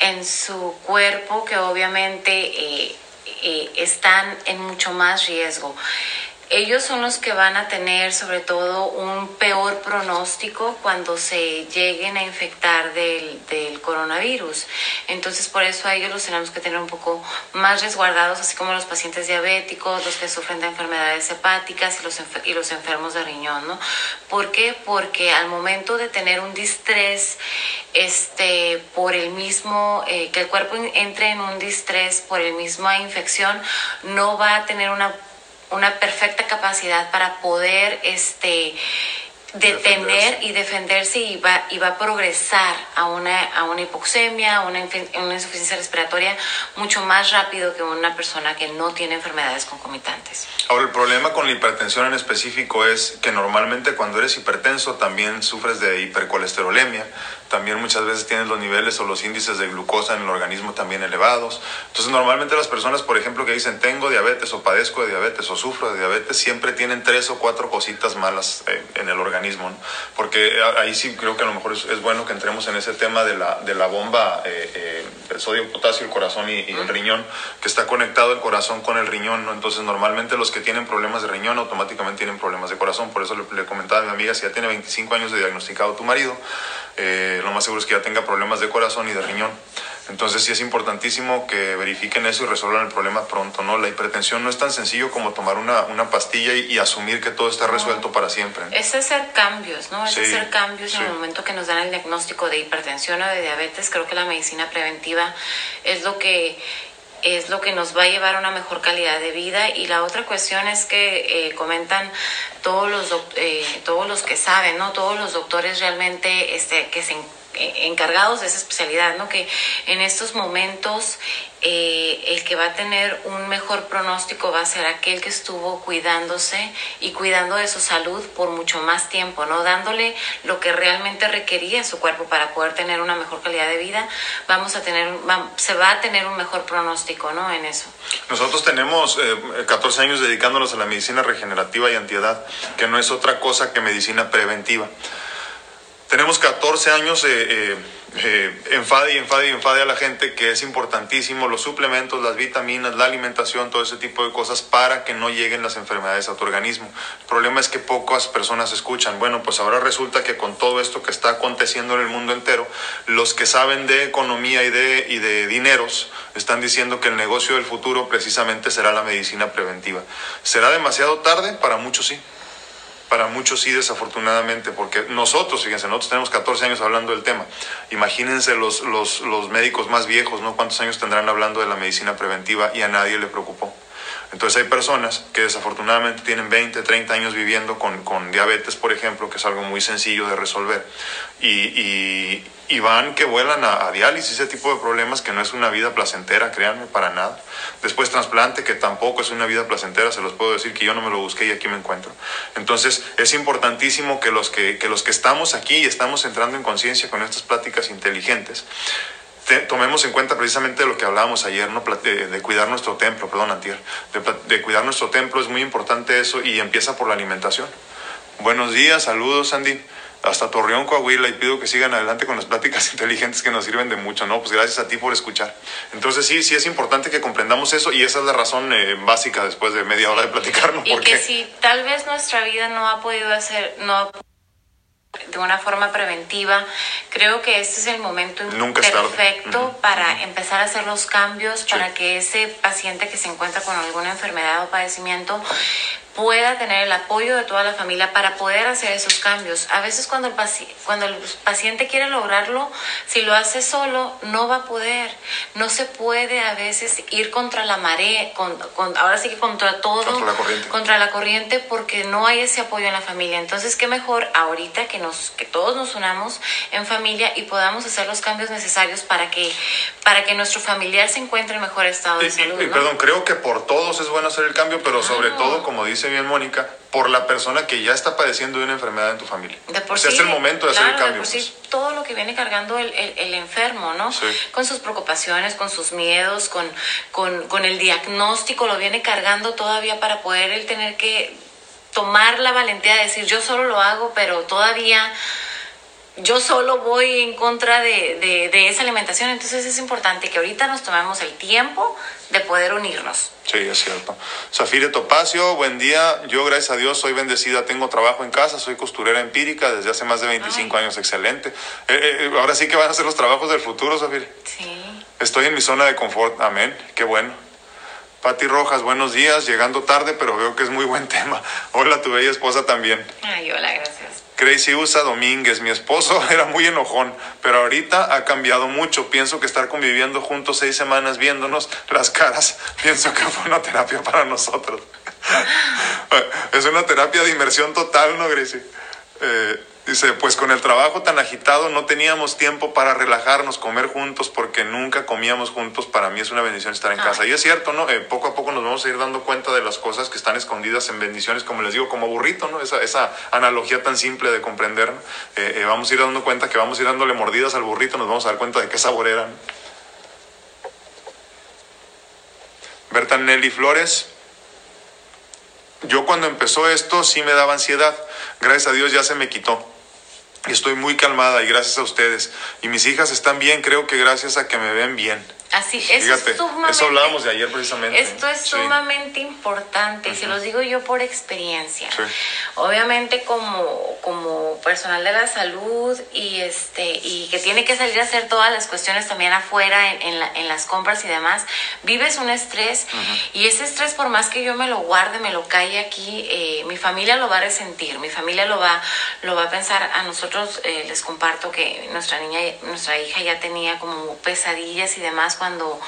en su cuerpo que obviamente eh, eh, están en mucho más riesgo. Ellos son los que van a tener sobre todo un peor pronóstico cuando se lleguen a infectar del, coronavirus. Entonces por eso a ellos los tenemos que tener un poco más resguardados, así como los pacientes diabéticos, los que sufren de enfermedades hepáticas y los, los enfermos de riñón, ¿no? ¿Por qué? Porque al momento de tener un distrés, este, por el mismo, eh, que el cuerpo en- entre en un distrés por el misma infección, no va a tener una una perfecta capacidad para poder este detener Defenderse. y defenderse y va, y va a progresar a una, a una hipoxemia, a una, una insuficiencia respiratoria mucho más rápido que una persona que no tiene enfermedades concomitantes. Ahora, el problema con la hipertensión en específico es que normalmente cuando eres hipertenso también sufres de hipercolesterolemia, también muchas veces tienes los niveles o los índices de glucosa en el organismo también elevados. Entonces, normalmente las personas, por ejemplo, que dicen tengo diabetes o padezco de diabetes o sufro de diabetes, siempre tienen tres o cuatro cositas malas eh, en el organismo, ¿no? Porque a- ahí sí creo que a lo mejor es, es bueno que entremos en ese tema de la, de la bomba, eh, eh, el sodio, potasio, el corazón y, y el riñón, que está conectado el corazón con el riñón, ¿no? Entonces, normalmente los que tienen problemas de riñón automáticamente tienen problemas de corazón. Por eso le, le comentaba a mi amiga, si ya tiene 25 años de diagnosticado tu marido, eh, lo más seguro es que ya tenga problemas de corazón y de riñón. Entonces sí es importantísimo que verifiquen eso y resuelvan el problema pronto, ¿no? La hipertensión no es tan sencillo como tomar una, una pastilla y, y asumir que todo está resuelto para siempre. ¿no? Es hacer cambios, ¿no? Es Sí, hacer cambios en el momento que nos dan el diagnóstico de hipertensión o de diabetes. Creo que la medicina preventiva es lo que es lo que nos va a llevar a una mejor calidad de vida. Y la otra cuestión es que eh, comentan todos los, eh, todos los que saben, ¿no? Todos los doctores realmente este, que se eh, encargados de esa especialidad, ¿no? Que en estos momentos eh, el que va a tener un mejor pronóstico va a ser aquel que estuvo cuidándose y cuidando de su salud por mucho más tiempo, ¿no? Dándole lo que realmente requería su cuerpo para poder tener una mejor calidad de vida, vamos a tener, se va a tener un mejor pronóstico, ¿no? En eso. Nosotros tenemos 14 eh, años dedicándonos a la medicina regenerativa y antiedad, que no es otra cosa que medicina preventiva. Tenemos 14 años, eh, eh, eh, enfade y enfade y enfade a la gente que es importantísimo los suplementos, las vitaminas, la alimentación, todo ese tipo de cosas para que no lleguen las enfermedades a tu organismo. El problema es que pocas personas escuchan. Bueno, pues ahora resulta que con todo esto que está aconteciendo en el mundo entero, los que saben de economía y de, y de dineros están diciendo que el negocio del futuro precisamente será la medicina preventiva. ¿Será demasiado tarde? Para muchos sí para muchos sí, desafortunadamente, porque nosotros, fíjense, nosotros tenemos 14 años hablando del tema. Imagínense los, los, los médicos más viejos, ¿no? ¿Cuántos años tendrán hablando de la medicina preventiva y a nadie le preocupó? Entonces hay personas que desafortunadamente tienen 20, 30 años viviendo con, con diabetes, por ejemplo, que es algo muy sencillo de resolver, y, y, y van que vuelan a, diálisis, ese tipo de problemas que no es una vida placentera, créanme, para nada. Después trasplante, que tampoco es una vida placentera, se los puedo decir que yo no me lo busqué y aquí me encuentro. Entonces es importantísimo que los que, que, los que estamos aquí y estamos entrando en conciencia con estas pláticas inteligentes, tomemos en cuenta precisamente lo que hablábamos ayer, ¿no? de, cuidar nuestro templo, perdón, Antier, de, cuidar nuestro templo es muy importante eso y empieza por la alimentación. Buenos días, saludos Andy, hasta Torreón, Coahuila y pido que sigan adelante con las pláticas inteligentes que nos sirven de mucho, ¿no? Pues gracias a ti por escuchar. Entonces sí, sí es importante que comprendamos eso y esa es la razón eh, básica después de media hora de platicarnos. Y que si tal vez nuestra vida no ha podido hacer, no de una forma preventiva. Creo que este es el momento perfecto para empezar a hacer los cambios para que ese paciente que se encuentra con alguna enfermedad o padecimiento pueda tener el apoyo de toda la familia para poder hacer esos cambios. A veces cuando el, cuando el paciente quiere lograrlo, si lo hace solo, no va a poder. No se puede a veces ir contra la marea, con, ahora sí que contra todo, contra la, corriente. contra la corriente, porque no hay ese apoyo en la familia. Entonces, qué mejor ahorita que, nos, que todos nos unamos en familia y podamos hacer los cambios necesarios para que, para que nuestro familiar se encuentre en mejor estado de salud. Perdón, creo que por todos es bueno hacer el cambio, pero sobre todo, como dice bien Mónica, por la persona que ya está padeciendo de una enfermedad en tu familia. De por sí, es el momento de hacer el cambio. De por sí, pues. todo lo que viene cargando el, el, enfermo, ¿no? Con sus preocupaciones, con sus miedos, con, con, con el diagnóstico, lo viene cargando todavía para poder él tener que tomar la valentía de decir, yo solo lo hago, pero todavía yo solo voy en contra de, de, de, esa alimentación, entonces es importante que ahorita nos tomemos el tiempo de poder unirnos. Sí, es cierto. Zafire Topacio, buen día. Yo, gracias a Dios, soy bendecida, tengo trabajo en casa, soy costurera empírica desde hace más de 25 años, excelente. Eh, eh, ahora sí que van a ser los trabajos del futuro, Zafire. Sí. Estoy en mi zona de confort, amén, qué bueno. Pati Rojas, buenos días, llegando tarde, pero veo que es muy buen tema. Hola, tu bella esposa también. Ay, hola, gracias. Crazy Usa Domínguez, mi esposo era muy enojón, pero ahorita ha cambiado mucho. Pienso que estar conviviendo juntos seis semanas viéndonos las caras, pienso que fue una terapia para nosotros. es una terapia de inmersión total, ¿no, Gracie? Eh, Dice, pues con el trabajo tan agitado no teníamos tiempo para relajarnos, comer juntos, porque nunca comíamos juntos. Para mí es una bendición estar en casa. Y es cierto, ¿no? Eh, poco a poco nos vamos a ir dando cuenta de las cosas que están escondidas en bendiciones, como les digo, como burrito, ¿no? Esa, esa analogía tan simple de comprender. Eh, eh, vamos a ir dando cuenta que vamos a ir dándole mordidas al burrito, nos vamos a dar cuenta de qué sabor eran. Berta Nelly Flores. Yo cuando empezó esto sí me daba ansiedad. Gracias a Dios ya se me quitó. Estoy muy calmada y gracias a ustedes. Y mis hijas están bien, creo que gracias a que me ven bien. Así, eso es Eso hablábamos de ayer precisamente. Esto es sumamente importante, y se los digo yo por experiencia. Obviamente como, como personal de la salud y este y que tiene que salir a hacer todas las cuestiones también afuera en, en, las compras y demás, vives un estrés y ese estrés por más que yo me lo guarde, me lo calle aquí, eh, mi familia lo va a resentir, mi familia lo va, lo va a pensar. A nosotros eh, les comparto que nuestra niña, nuestra hija ya tenía como pesadillas y demás cuando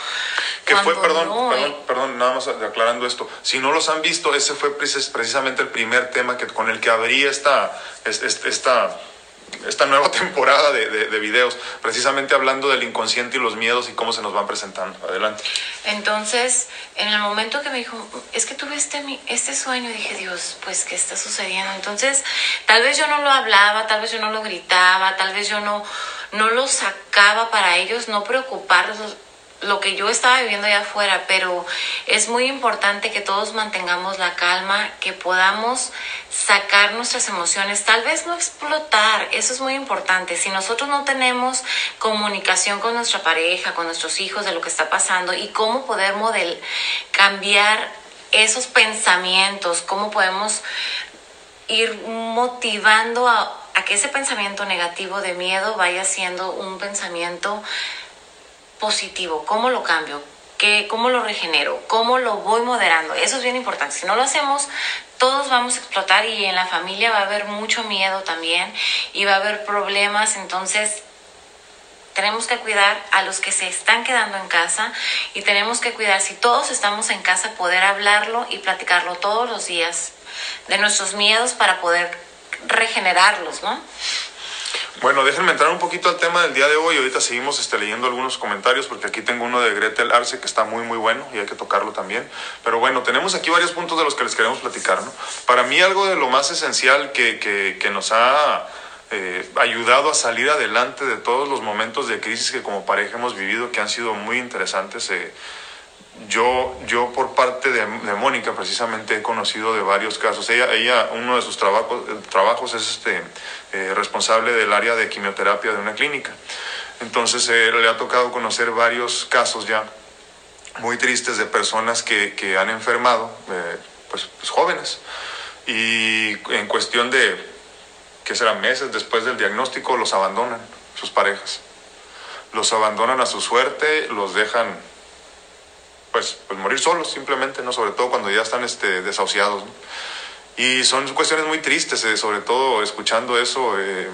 Que fue, perdón, perdón, perdón, nada más aclarando esto. Si no los han visto, ese fue precisamente el primer tema que, con el que abría esta, esta esta nueva temporada de, de, videos, precisamente hablando del inconsciente y los miedos y cómo se nos van presentando. Adelante. Entonces, en el momento que me dijo, es que tuve este, este sueño, dije, Dios, pues, ¿qué está sucediendo? Entonces, tal vez yo no lo hablaba, tal vez yo no lo gritaba, tal vez yo no, no lo sacaba para ellos, no preocuparlos lo que yo estaba viviendo allá afuera, pero es muy importante que todos mantengamos la calma, que podamos sacar nuestras emociones, tal vez no explotar, eso es muy importante. Si nosotros no tenemos comunicación con nuestra pareja, con nuestros hijos de lo que está pasando y cómo poder model cambiar esos pensamientos, cómo podemos ir motivando a, a que ese pensamiento negativo de miedo vaya siendo un pensamiento positivo, ¿cómo lo cambio? ¿Qué, ¿Cómo lo regenero? ¿Cómo lo voy moderando? Eso es bien importante. Si no lo hacemos, todos vamos a explotar y en la familia va a haber mucho miedo también y va a haber problemas. Entonces, tenemos que cuidar a los que se están quedando en casa y tenemos que cuidar, si todos estamos en casa, poder hablarlo y platicarlo todos los días de nuestros miedos para poder regenerarlos, ¿no? Bueno, déjenme entrar un poquito al tema del día de hoy. Ahorita seguimos este, leyendo algunos comentarios porque aquí tengo uno de Gretel Arce que está muy, muy bueno y hay que tocarlo también. Pero bueno, tenemos aquí varios puntos de los que les queremos platicar. ¿no? Para mí algo de lo más esencial que, que, nos ha eh, ayudado a salir adelante de todos los momentos de crisis que como pareja hemos vivido, que han sido muy interesantes. Eh, yo, yo por parte de, Mónica precisamente he conocido de varios casos. Ella, ella uno de sus trabajos, trabajos es este, eh, responsable del área de quimioterapia de una clínica. Entonces eh, le ha tocado conocer varios casos ya muy tristes de personas que, que han enfermado, eh, pues, pues, jóvenes, y en cuestión de, ¿qué será? Meses después del diagnóstico los abandonan sus parejas. Los abandonan a su suerte, los dejan pues, pues morir solos simplemente, ¿no? Sobre todo cuando ya están este, desahuciados. Y son cuestiones muy tristes, eh, sobre todo escuchando eso. Eh,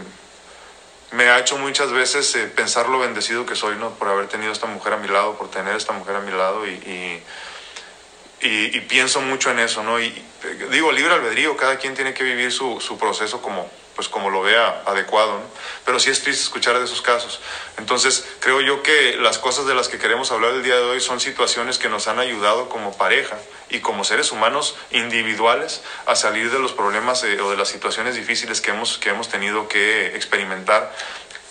me ha hecho muchas veces eh, pensar lo bendecido que soy, ¿no? Por haber tenido esta mujer a mi lado, por tener esta mujer a mi lado y, y, pienso mucho en eso, ¿no? Y digo, libre albedrío, cada quien tiene que vivir su, su proceso como, pues como lo vea adecuado, ¿no? pero sí es triste escuchar de esos casos. Entonces, creo yo que las cosas de las que queremos hablar el día de hoy son situaciones que nos han ayudado como pareja y como seres humanos individuales a salir de los problemas eh, o de las situaciones difíciles que hemos, que hemos tenido que experimentar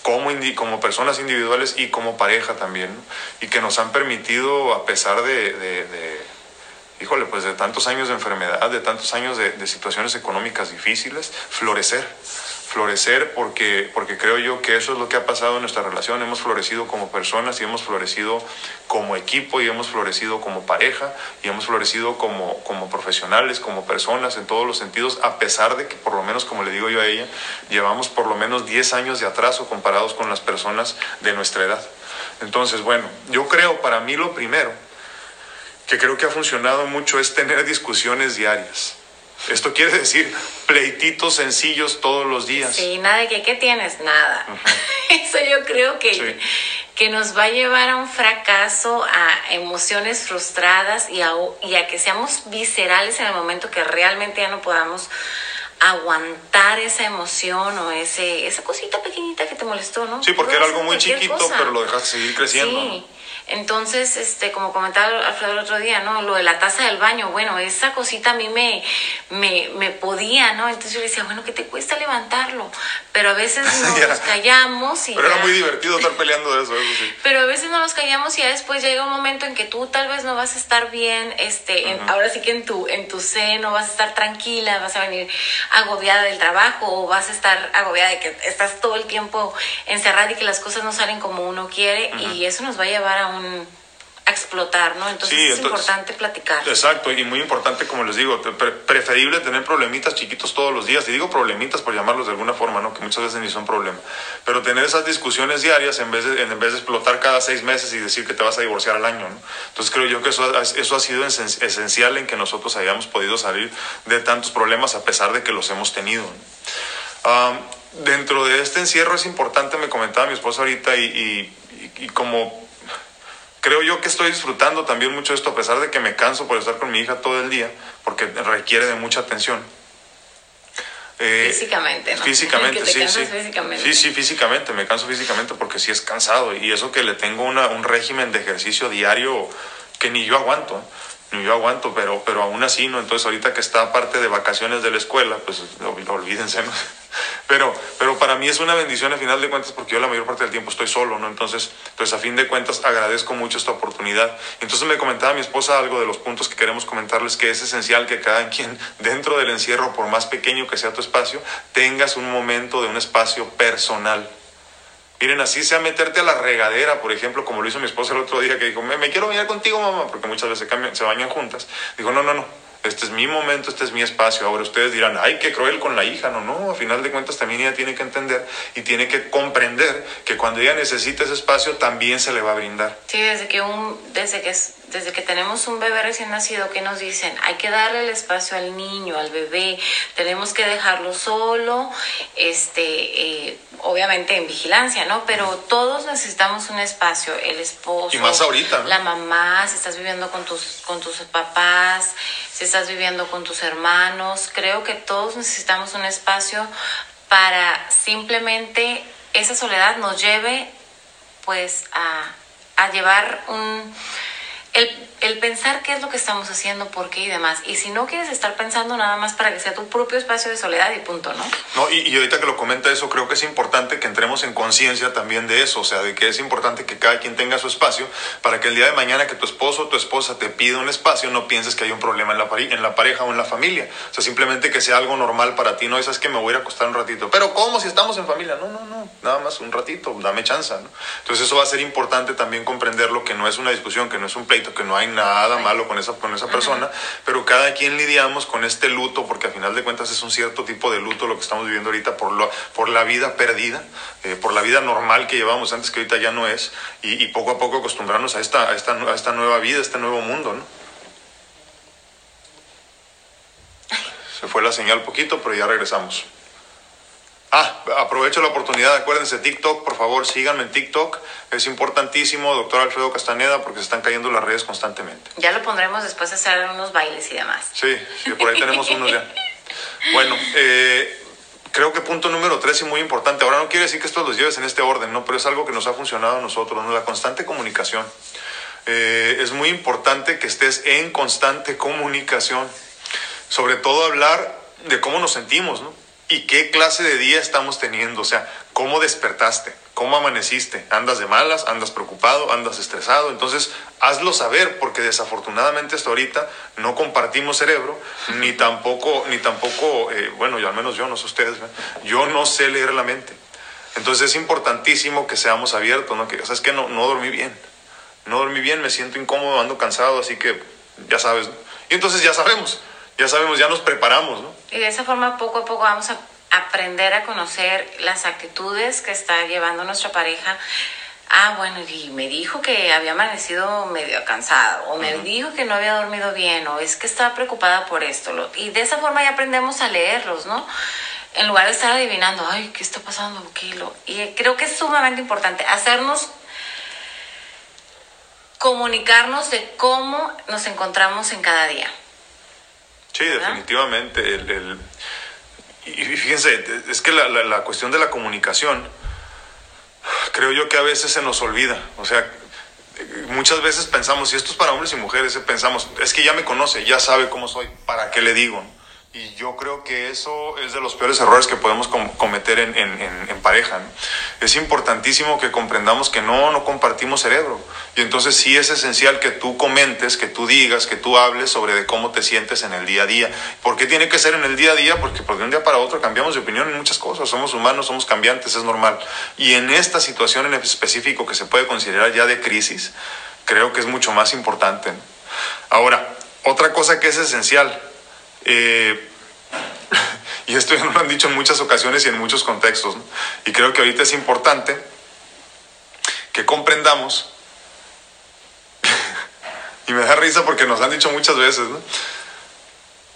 como, como personas individuales y como pareja también, y que nos han permitido, a pesar de híjole, pues de tantos años de enfermedad, de tantos años de, situaciones económicas difíciles, florecer. Florecer porque, porque creo yo que eso es lo que ha pasado en nuestra relación. Hemos florecido como personas y hemos florecido como equipo y hemos florecido como pareja y hemos florecido como, como profesionales, como personas en todos los sentidos, a pesar de que por lo menos, como le digo yo a ella, llevamos por lo menos 10 años de atraso comparados con las personas de nuestra edad. Entonces, bueno, yo creo para mí lo primero que creo que ha funcionado mucho es tener discusiones diarias. Esto quiere decir pleititos sencillos todos los días. Sí, nada de que, ¿qué tienes? Nada. Eso yo creo que, que nos va a llevar a un fracaso, a emociones frustradas y a, y a que seamos viscerales en el momento que realmente ya no podamos aguantar esa emoción o ese, esa cosita pequeñita que te molestó, ¿no? Sí, porque era algo muy chiquito, pero lo dejaste seguir creciendo. Sí. Entonces, este, como comentaba Alfredo el otro día, ¿no? Lo de la taza del baño, bueno, esa cosita a mí me, me, me podía, ¿no? Entonces yo le decía, bueno, ¿qué te cuesta levantarlo? Pero a veces nos callamos y... Pero era muy divertido estar peleando de eso, eso sí. Pero a veces no nos callamos y ya después llega un momento en que tú tal vez no vas a estar bien, este, ahora sí que en tu, en tu seno vas a estar tranquila, vas a venir agobiada del trabajo o vas a estar agobiada de que estás todo el tiempo encerrada y que las cosas no salen como uno quiere y eso nos va a llevar a un explotar, ¿no? Entonces es importante platicar. Exacto, y muy importante, como les digo, preferible tener problemitas chiquitos todos los días, y digo problemitas por llamarlos de alguna forma, ¿no? Que muchas veces ni son problemas, pero tener esas discusiones diarias en vez de, en vez de explotar cada seis meses y decir que te vas a divorciar al año, ¿no? Entonces creo yo que eso, eso ha sido esencial en que nosotros hayamos podido salir de tantos problemas a pesar de que los hemos tenido. dentro de este encierro es importante, me comentaba mi esposa ahorita, y, y, y como creo yo que estoy disfrutando también mucho esto, a pesar de que me canso por estar con mi hija todo el día, porque requiere de mucha atención. Eh, físicamente, ¿no? Físicamente, sí, sí. Físicamente. Sí, sí, físicamente, me canso físicamente porque sí es cansado y eso que le tengo una, un régimen de ejercicio diario que ni yo aguanto yo aguanto, pero, pero aún así, ¿no? Entonces ahorita que está parte de vacaciones de la escuela, pues olvídense. Pero, pero para mí es una bendición a final de cuentas porque yo la mayor parte del tiempo estoy solo, ¿no? Entonces, pues a fin de cuentas agradezco mucho esta oportunidad. Entonces me comentaba mi esposa algo de los puntos que queremos comentarles, que es esencial que cada quien dentro del encierro, por más pequeño que sea tu espacio, tengas un momento de un espacio personal Miren, así sea meterte a la regadera, por ejemplo, como lo hizo mi esposa el otro día, que dijo, me, me quiero bañar contigo, mamá, porque muchas veces se, se bañan juntas. Dijo, no, no, no, este es mi momento, este es mi espacio. Ahora ustedes dirán, ay, qué cruel con la hija. No, no, a final de cuentas también ella tiene que entender y tiene que comprender que cuando ella necesita ese espacio también se le va a brindar. Sí, desde que, un, desde que, desde que tenemos un bebé recién nacido que nos dicen, hay que darle el espacio al niño, al bebé, tenemos que dejarlo solo, este, eh, obviamente en vigilancia, ¿no? Pero todos necesitamos un espacio, el esposo. Y más ahorita. La mamá, si estás viviendo con tus, con tus papás, si estás viviendo con tus hermanos, creo que todos necesitamos un espacio para simplemente esa soledad nos lleve pues a, a llevar un el, el, pensar qué es lo que estamos haciendo, por qué y demás. Y si no quieres estar pensando nada más para que sea tu propio espacio de soledad y punto, ¿no? No, y, y ahorita que lo comenta eso, creo que es importante que entremos en conciencia también de eso, o sea, de que es importante que cada quien tenga su espacio para que el día de mañana que tu esposo o tu esposa te pida un espacio, no pienses que hay un problema en la, en la pareja o en la familia. O sea, simplemente que sea algo normal para ti, no es que me voy a ir a acostar un ratito. Pero ¿cómo si estamos en familia? No, no, no, nada más un ratito, dame chance, ¿no? Entonces eso va a ser importante también comprenderlo, que no es una discusión, que no es un pleito que no hay nada malo con esa, con esa persona, pero cada quien lidiamos con este luto, porque al final de cuentas es un cierto tipo de luto lo que estamos viviendo ahorita por, lo, por la vida perdida, eh, por la vida normal que llevábamos antes, que ahorita ya no es, y, poco a poco acostumbrarnos a esta, a esta, a esta nueva vida, a este nuevo mundo, ¿no? Se fue la señal poquito, pero ya regresamos. Ah, aprovecho la oportunidad, acuérdense, TikTok, por favor, síganme en TikTok. Es importantísimo, doctor Alfredo Castaneda, porque se están cayendo las redes constantemente. Ya lo pondremos después de hacer unos bailes y demás. Sí, por ahí tenemos unos ya. Bueno, eh, creo que punto número tres y muy importante. Ahora no quiere decir que esto los lleves en este orden, ¿no? Pero es algo que nos ha funcionado a nosotros, ¿no? La constante comunicación. Eh, es muy importante que estés en constante comunicación. Sobre todo hablar de cómo nos sentimos, ¿no? Y qué clase de día estamos teniendo, o sea, cómo despertaste, cómo amaneciste, andas de malas, andas preocupado, andas estresado, entonces hazlo saber porque desafortunadamente hasta ahorita no compartimos cerebro, ni tampoco, ni tampoco, eh, bueno, yo al menos yo, no sé ustedes, yo no sé leer la mente. Entonces es importantísimo que seamos abiertos, ¿no? Que, o sea, es que no, no dormí bien, no dormí bien, me siento incómodo, ando cansado, así que ya sabes, y entonces ya sabemos, ya sabemos, ya nos preparamos, ¿no? Y de esa forma poco a poco vamos a aprender a conocer las actitudes que está llevando nuestra pareja. Ah, bueno, y me dijo que había amanecido medio cansado, o me dijo que no había dormido bien, o es que estaba preocupada por esto. y de esa forma ya aprendemos a leerlos, ¿no? En lugar de estar adivinando, ay, ¿qué está pasando? Y creo que es sumamente importante hacernos comunicarnos de cómo nos encontramos en cada día. Sí, definitivamente. El, y fíjense, es que la, la, cuestión de la comunicación, creo yo que a veces se nos olvida. O sea, muchas veces pensamos, y esto es para hombres y mujeres, pensamos, es que ya me conoce, ya sabe cómo soy, ¿para qué le digo? Y yo creo que eso es de los peores errores que podemos cometer en, en, pareja. Es importantísimo que comprendamos que no, no compartimos cerebro. Y entonces sí es esencial que tú comentes, que tú digas, que tú hables sobre de cómo te sientes en el día a día. ¿Por qué tiene que ser en el día a día? Porque, porque de un día para otro cambiamos de opinión en muchas cosas. Somos humanos, somos cambiantes, es normal. Y en esta situación en específico que se puede considerar ya de crisis, creo que es mucho más importante. Ahora, otra cosa que es esencial eh, y esto ya nos lo han dicho en muchas ocasiones y en muchos contextos. Y creo que ahorita es importante que comprendamos, y me da risa porque nos han dicho muchas veces,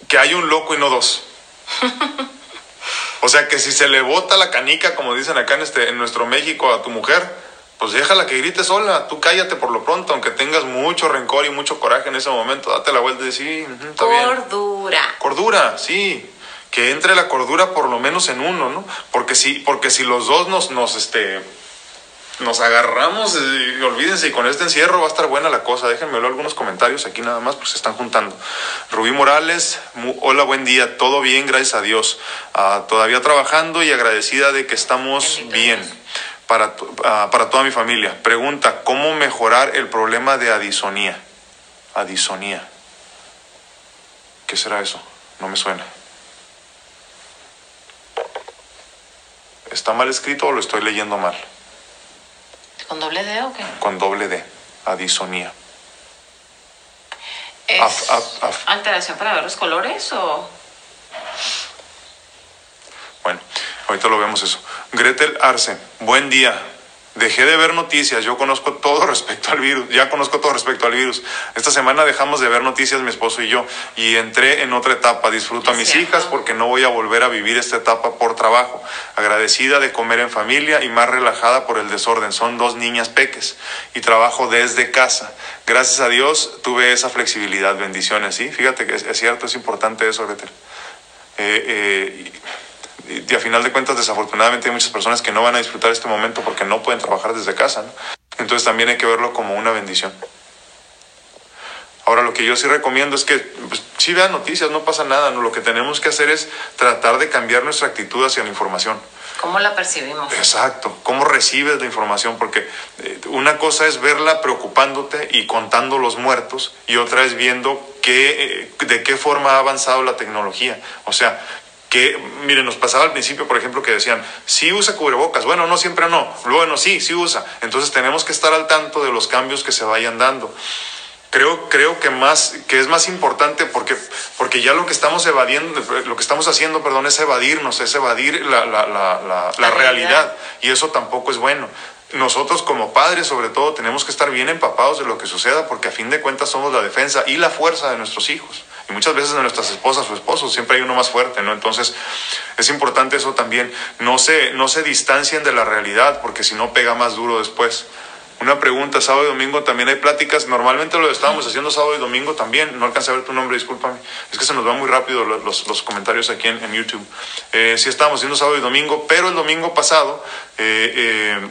que hay un loco y no dos. O sea que si se le bota la canica, como dicen acá en, este, en nuestro México, a tu mujer, pues déjala que grite sola, tú cállate por lo pronto, aunque tengas mucho rencor y mucho coraje en ese momento, date la vuelta y decir, sí, está bien. Cordura. Cordura, sí. Que entre la cordura por lo menos en uno, ¿no? Porque si, porque si los dos nos, nos, este, nos agarramos, y olvídense, y con este encierro va a estar buena la cosa. Déjenme ver algunos comentarios aquí nada más, porque se están juntando. Rubí Morales, hola, buen día, todo bien, gracias a Dios. Ah, todavía trabajando y agradecida de que estamos bien para, ah, para toda mi familia. Pregunta, ¿cómo mejorar el problema de adisonía? Adisonía. ¿Qué será eso? No me suena. ¿Está mal escrito o lo estoy leyendo mal? ¿Con doble D o qué? Con doble D, adisonía. ¿Es alteración para ver los colores o...? Bueno, ahorita lo vemos eso. Gretel Arce, buen día. Dejé de ver noticias, yo conozco todo respecto al virus, ya conozco todo respecto al virus. Esta semana dejamos de ver noticias mi esposo y yo y entré en otra etapa. Disfruto a mis hijas porque no voy a volver a vivir esta etapa por trabajo. Agradecida de comer en familia y más relajada por el desorden. Son dos niñas peques y trabajo desde casa. Gracias a Dios tuve esa flexibilidad. Bendiciones, ¿sí? Fíjate que es, cierto, es importante eso, Gretel. Eh, eh, y, a final de cuentas desafortunadamente hay muchas personas que no van a disfrutar este momento porque no pueden trabajar desde casa. Entonces también hay que verlo como una bendición. Ahora lo que yo sí recomiendo es que pues, sí vean noticias, no pasa nada, ¿no? lo que tenemos que hacer es tratar de cambiar nuestra actitud hacia la información. ¿Cómo la percibimos? Exacto, cómo recibes la información, porque eh, una cosa es verla preocupándote y contando los muertos y otra es viendo qué, eh, de qué forma ha avanzado la tecnología. O sea, que, miren, nos pasaba al principio, por ejemplo, que decían, sí usa cubrebocas, bueno, no siempre no, bueno, sí, sí usa. Entonces tenemos que estar al tanto de los cambios que se vayan dando. Creo, creo que, más, que es más importante porque, porque ya lo que estamos evadiendo, lo que estamos haciendo, perdón, es evadirnos, es evadir la, la, la, la realidad. Y eso tampoco es bueno nosotros como padres sobre todo tenemos que estar bien empapados de lo que suceda porque a fin de cuentas somos la defensa y la fuerza de nuestros hijos. Y muchas veces de nuestras esposas o esposos siempre hay uno más fuerte, ¿no? Entonces es importante eso también. No se, no se distancien de la realidad porque si no pega más duro después. Una pregunta, sábado y domingo también hay pláticas. Normalmente lo estábamos haciendo sábado y domingo también. No alcancé a ver tu nombre, discúlpame. Es que se nos va muy rápido los, los, comentarios aquí en, en YouTube. Eh, sí estábamos haciendo sábado y domingo, pero el domingo pasado eh, eh,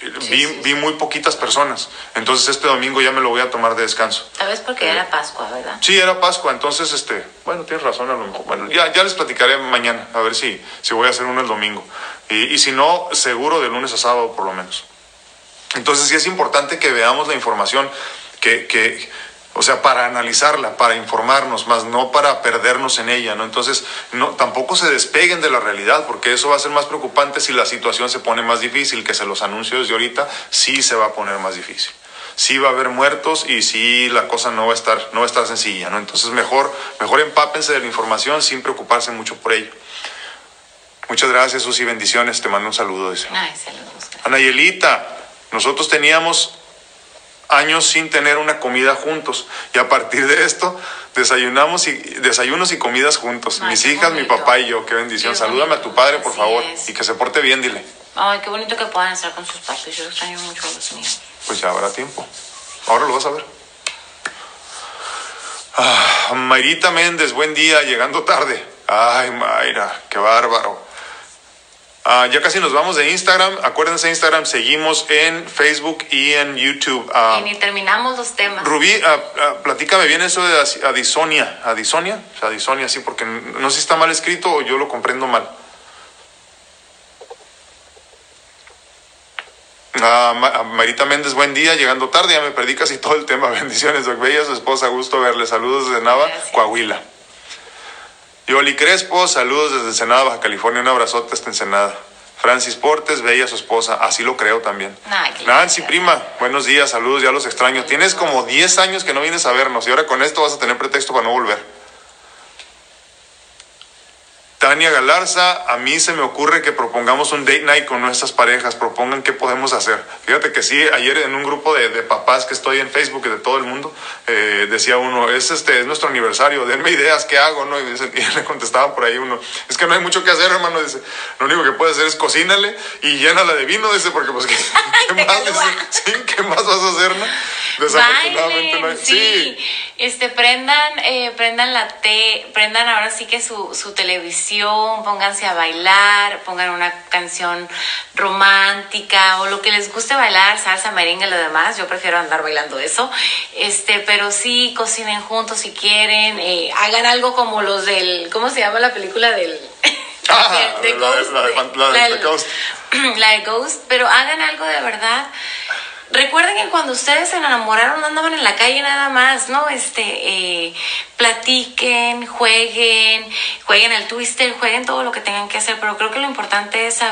vi, vi, muy poquitas personas. Entonces este domingo ya me lo voy a tomar de descanso. Tal vez porque era Pascua, ¿verdad? Sí, era Pascua. Entonces, este, bueno, tienes razón a lo mejor. Bueno, ya, ya les platicaré mañana, a ver si, si voy a hacer uno el domingo. Y, y si no, seguro de lunes a sábado por lo menos. Entonces sí es importante que veamos la información que, que o sea, para analizarla, para informarnos, más no para perdernos en ella, ¿no? Entonces, no, tampoco se despeguen de la realidad, porque eso va a ser más preocupante si la situación se pone más difícil, que se los anuncio desde ahorita, sí se va a poner más difícil. Sí va a haber muertos y sí la cosa no va a estar, no va a estar sencilla, ¿no? Entonces, mejor, mejor empápense de la información sin preocuparse mucho por ello. Muchas gracias, Susi, bendiciones, te mando un saludo. Dice. Ay, saludos. Anayelita, nosotros teníamos años sin tener una comida juntos. Y a partir de esto, desayunamos y, desayunos y comidas juntos. Mis hijas, mi papá y yo. Qué bendición. Salúdame a tu padre, por favor. Y que se porte bien, dile. Ay, qué bonito que puedan estar con sus papás. Yo extraño mucho a los míos. Pues ya habrá tiempo. Ahora lo vas a ver. Ah, Mayrita Méndez, buen día, llegando tarde. Ay, Mayra, qué bárbaro. Ah, ya casi nos vamos de Instagram. Acuérdense, Instagram seguimos en Facebook y en YouTube. Uh, y ni terminamos los temas. Rubí, uh, platícame bien eso de adisonia. ¿Adisonia? O sea, adisonia, sí, porque no sé si está mal escrito o yo lo comprendo mal. Marita Méndez, buen día, llegando tarde, ya me perdí casi todo el tema. Bendiciones, Doc Bella, su esposa, gusto verle. Saludos desde Nava, Coahuila. Yoli Crespo, saludos desde Ensenada, Baja California, un abrazote hasta Ensenada. Francis Portes, bella su esposa, así lo creo también. Nancy, prima, buenos días, saludos, ya los extraño. Tienes como 10 años que no vienes a vernos y ahora con esto vas a tener pretexto para no volver. Tania Galarza, a mí se me ocurre que propongamos un date night con nuestras parejas, propongan qué podemos hacer. Fíjate que sí, ayer en un grupo de, de papás que estoy en Facebook y de todo el mundo, eh, decía uno, es este es nuestro aniversario, denme ideas, ¿qué hago? ¿no? Y, dice- y le contestaba por ahí uno, es que no hay mucho que hacer, hermano, dice, lo único que puedes hacer es cocínale y llénala de vino, dice, porque pues, ¿qué, más, dice? Sí, ¿qué más vas a hacer, no? Desafortunadamente no hay- Bailen, sí. Este, prendan, eh, prendan la te, prendan ahora sí que su, su televisión, pónganse a bailar, pongan una canción romántica o lo que les guste bailar, salsa, merengue, lo demás. Yo prefiero andar bailando eso. Este, pero sí, cocinen juntos si quieren, eh, hagan algo como los del, ¿cómo se llama la película del? Ah, de- de la de- Ghost, la de fan- la de- la Ghost. la de Ghost, pero hagan algo de verdad. Recuerden que cuando ustedes se enamoraron andaban en la calle nada más, ¿no? Este, eh, platiquen, jueguen, jueguen al twister, jueguen todo lo que tengan que hacer, pero creo que lo importante es saber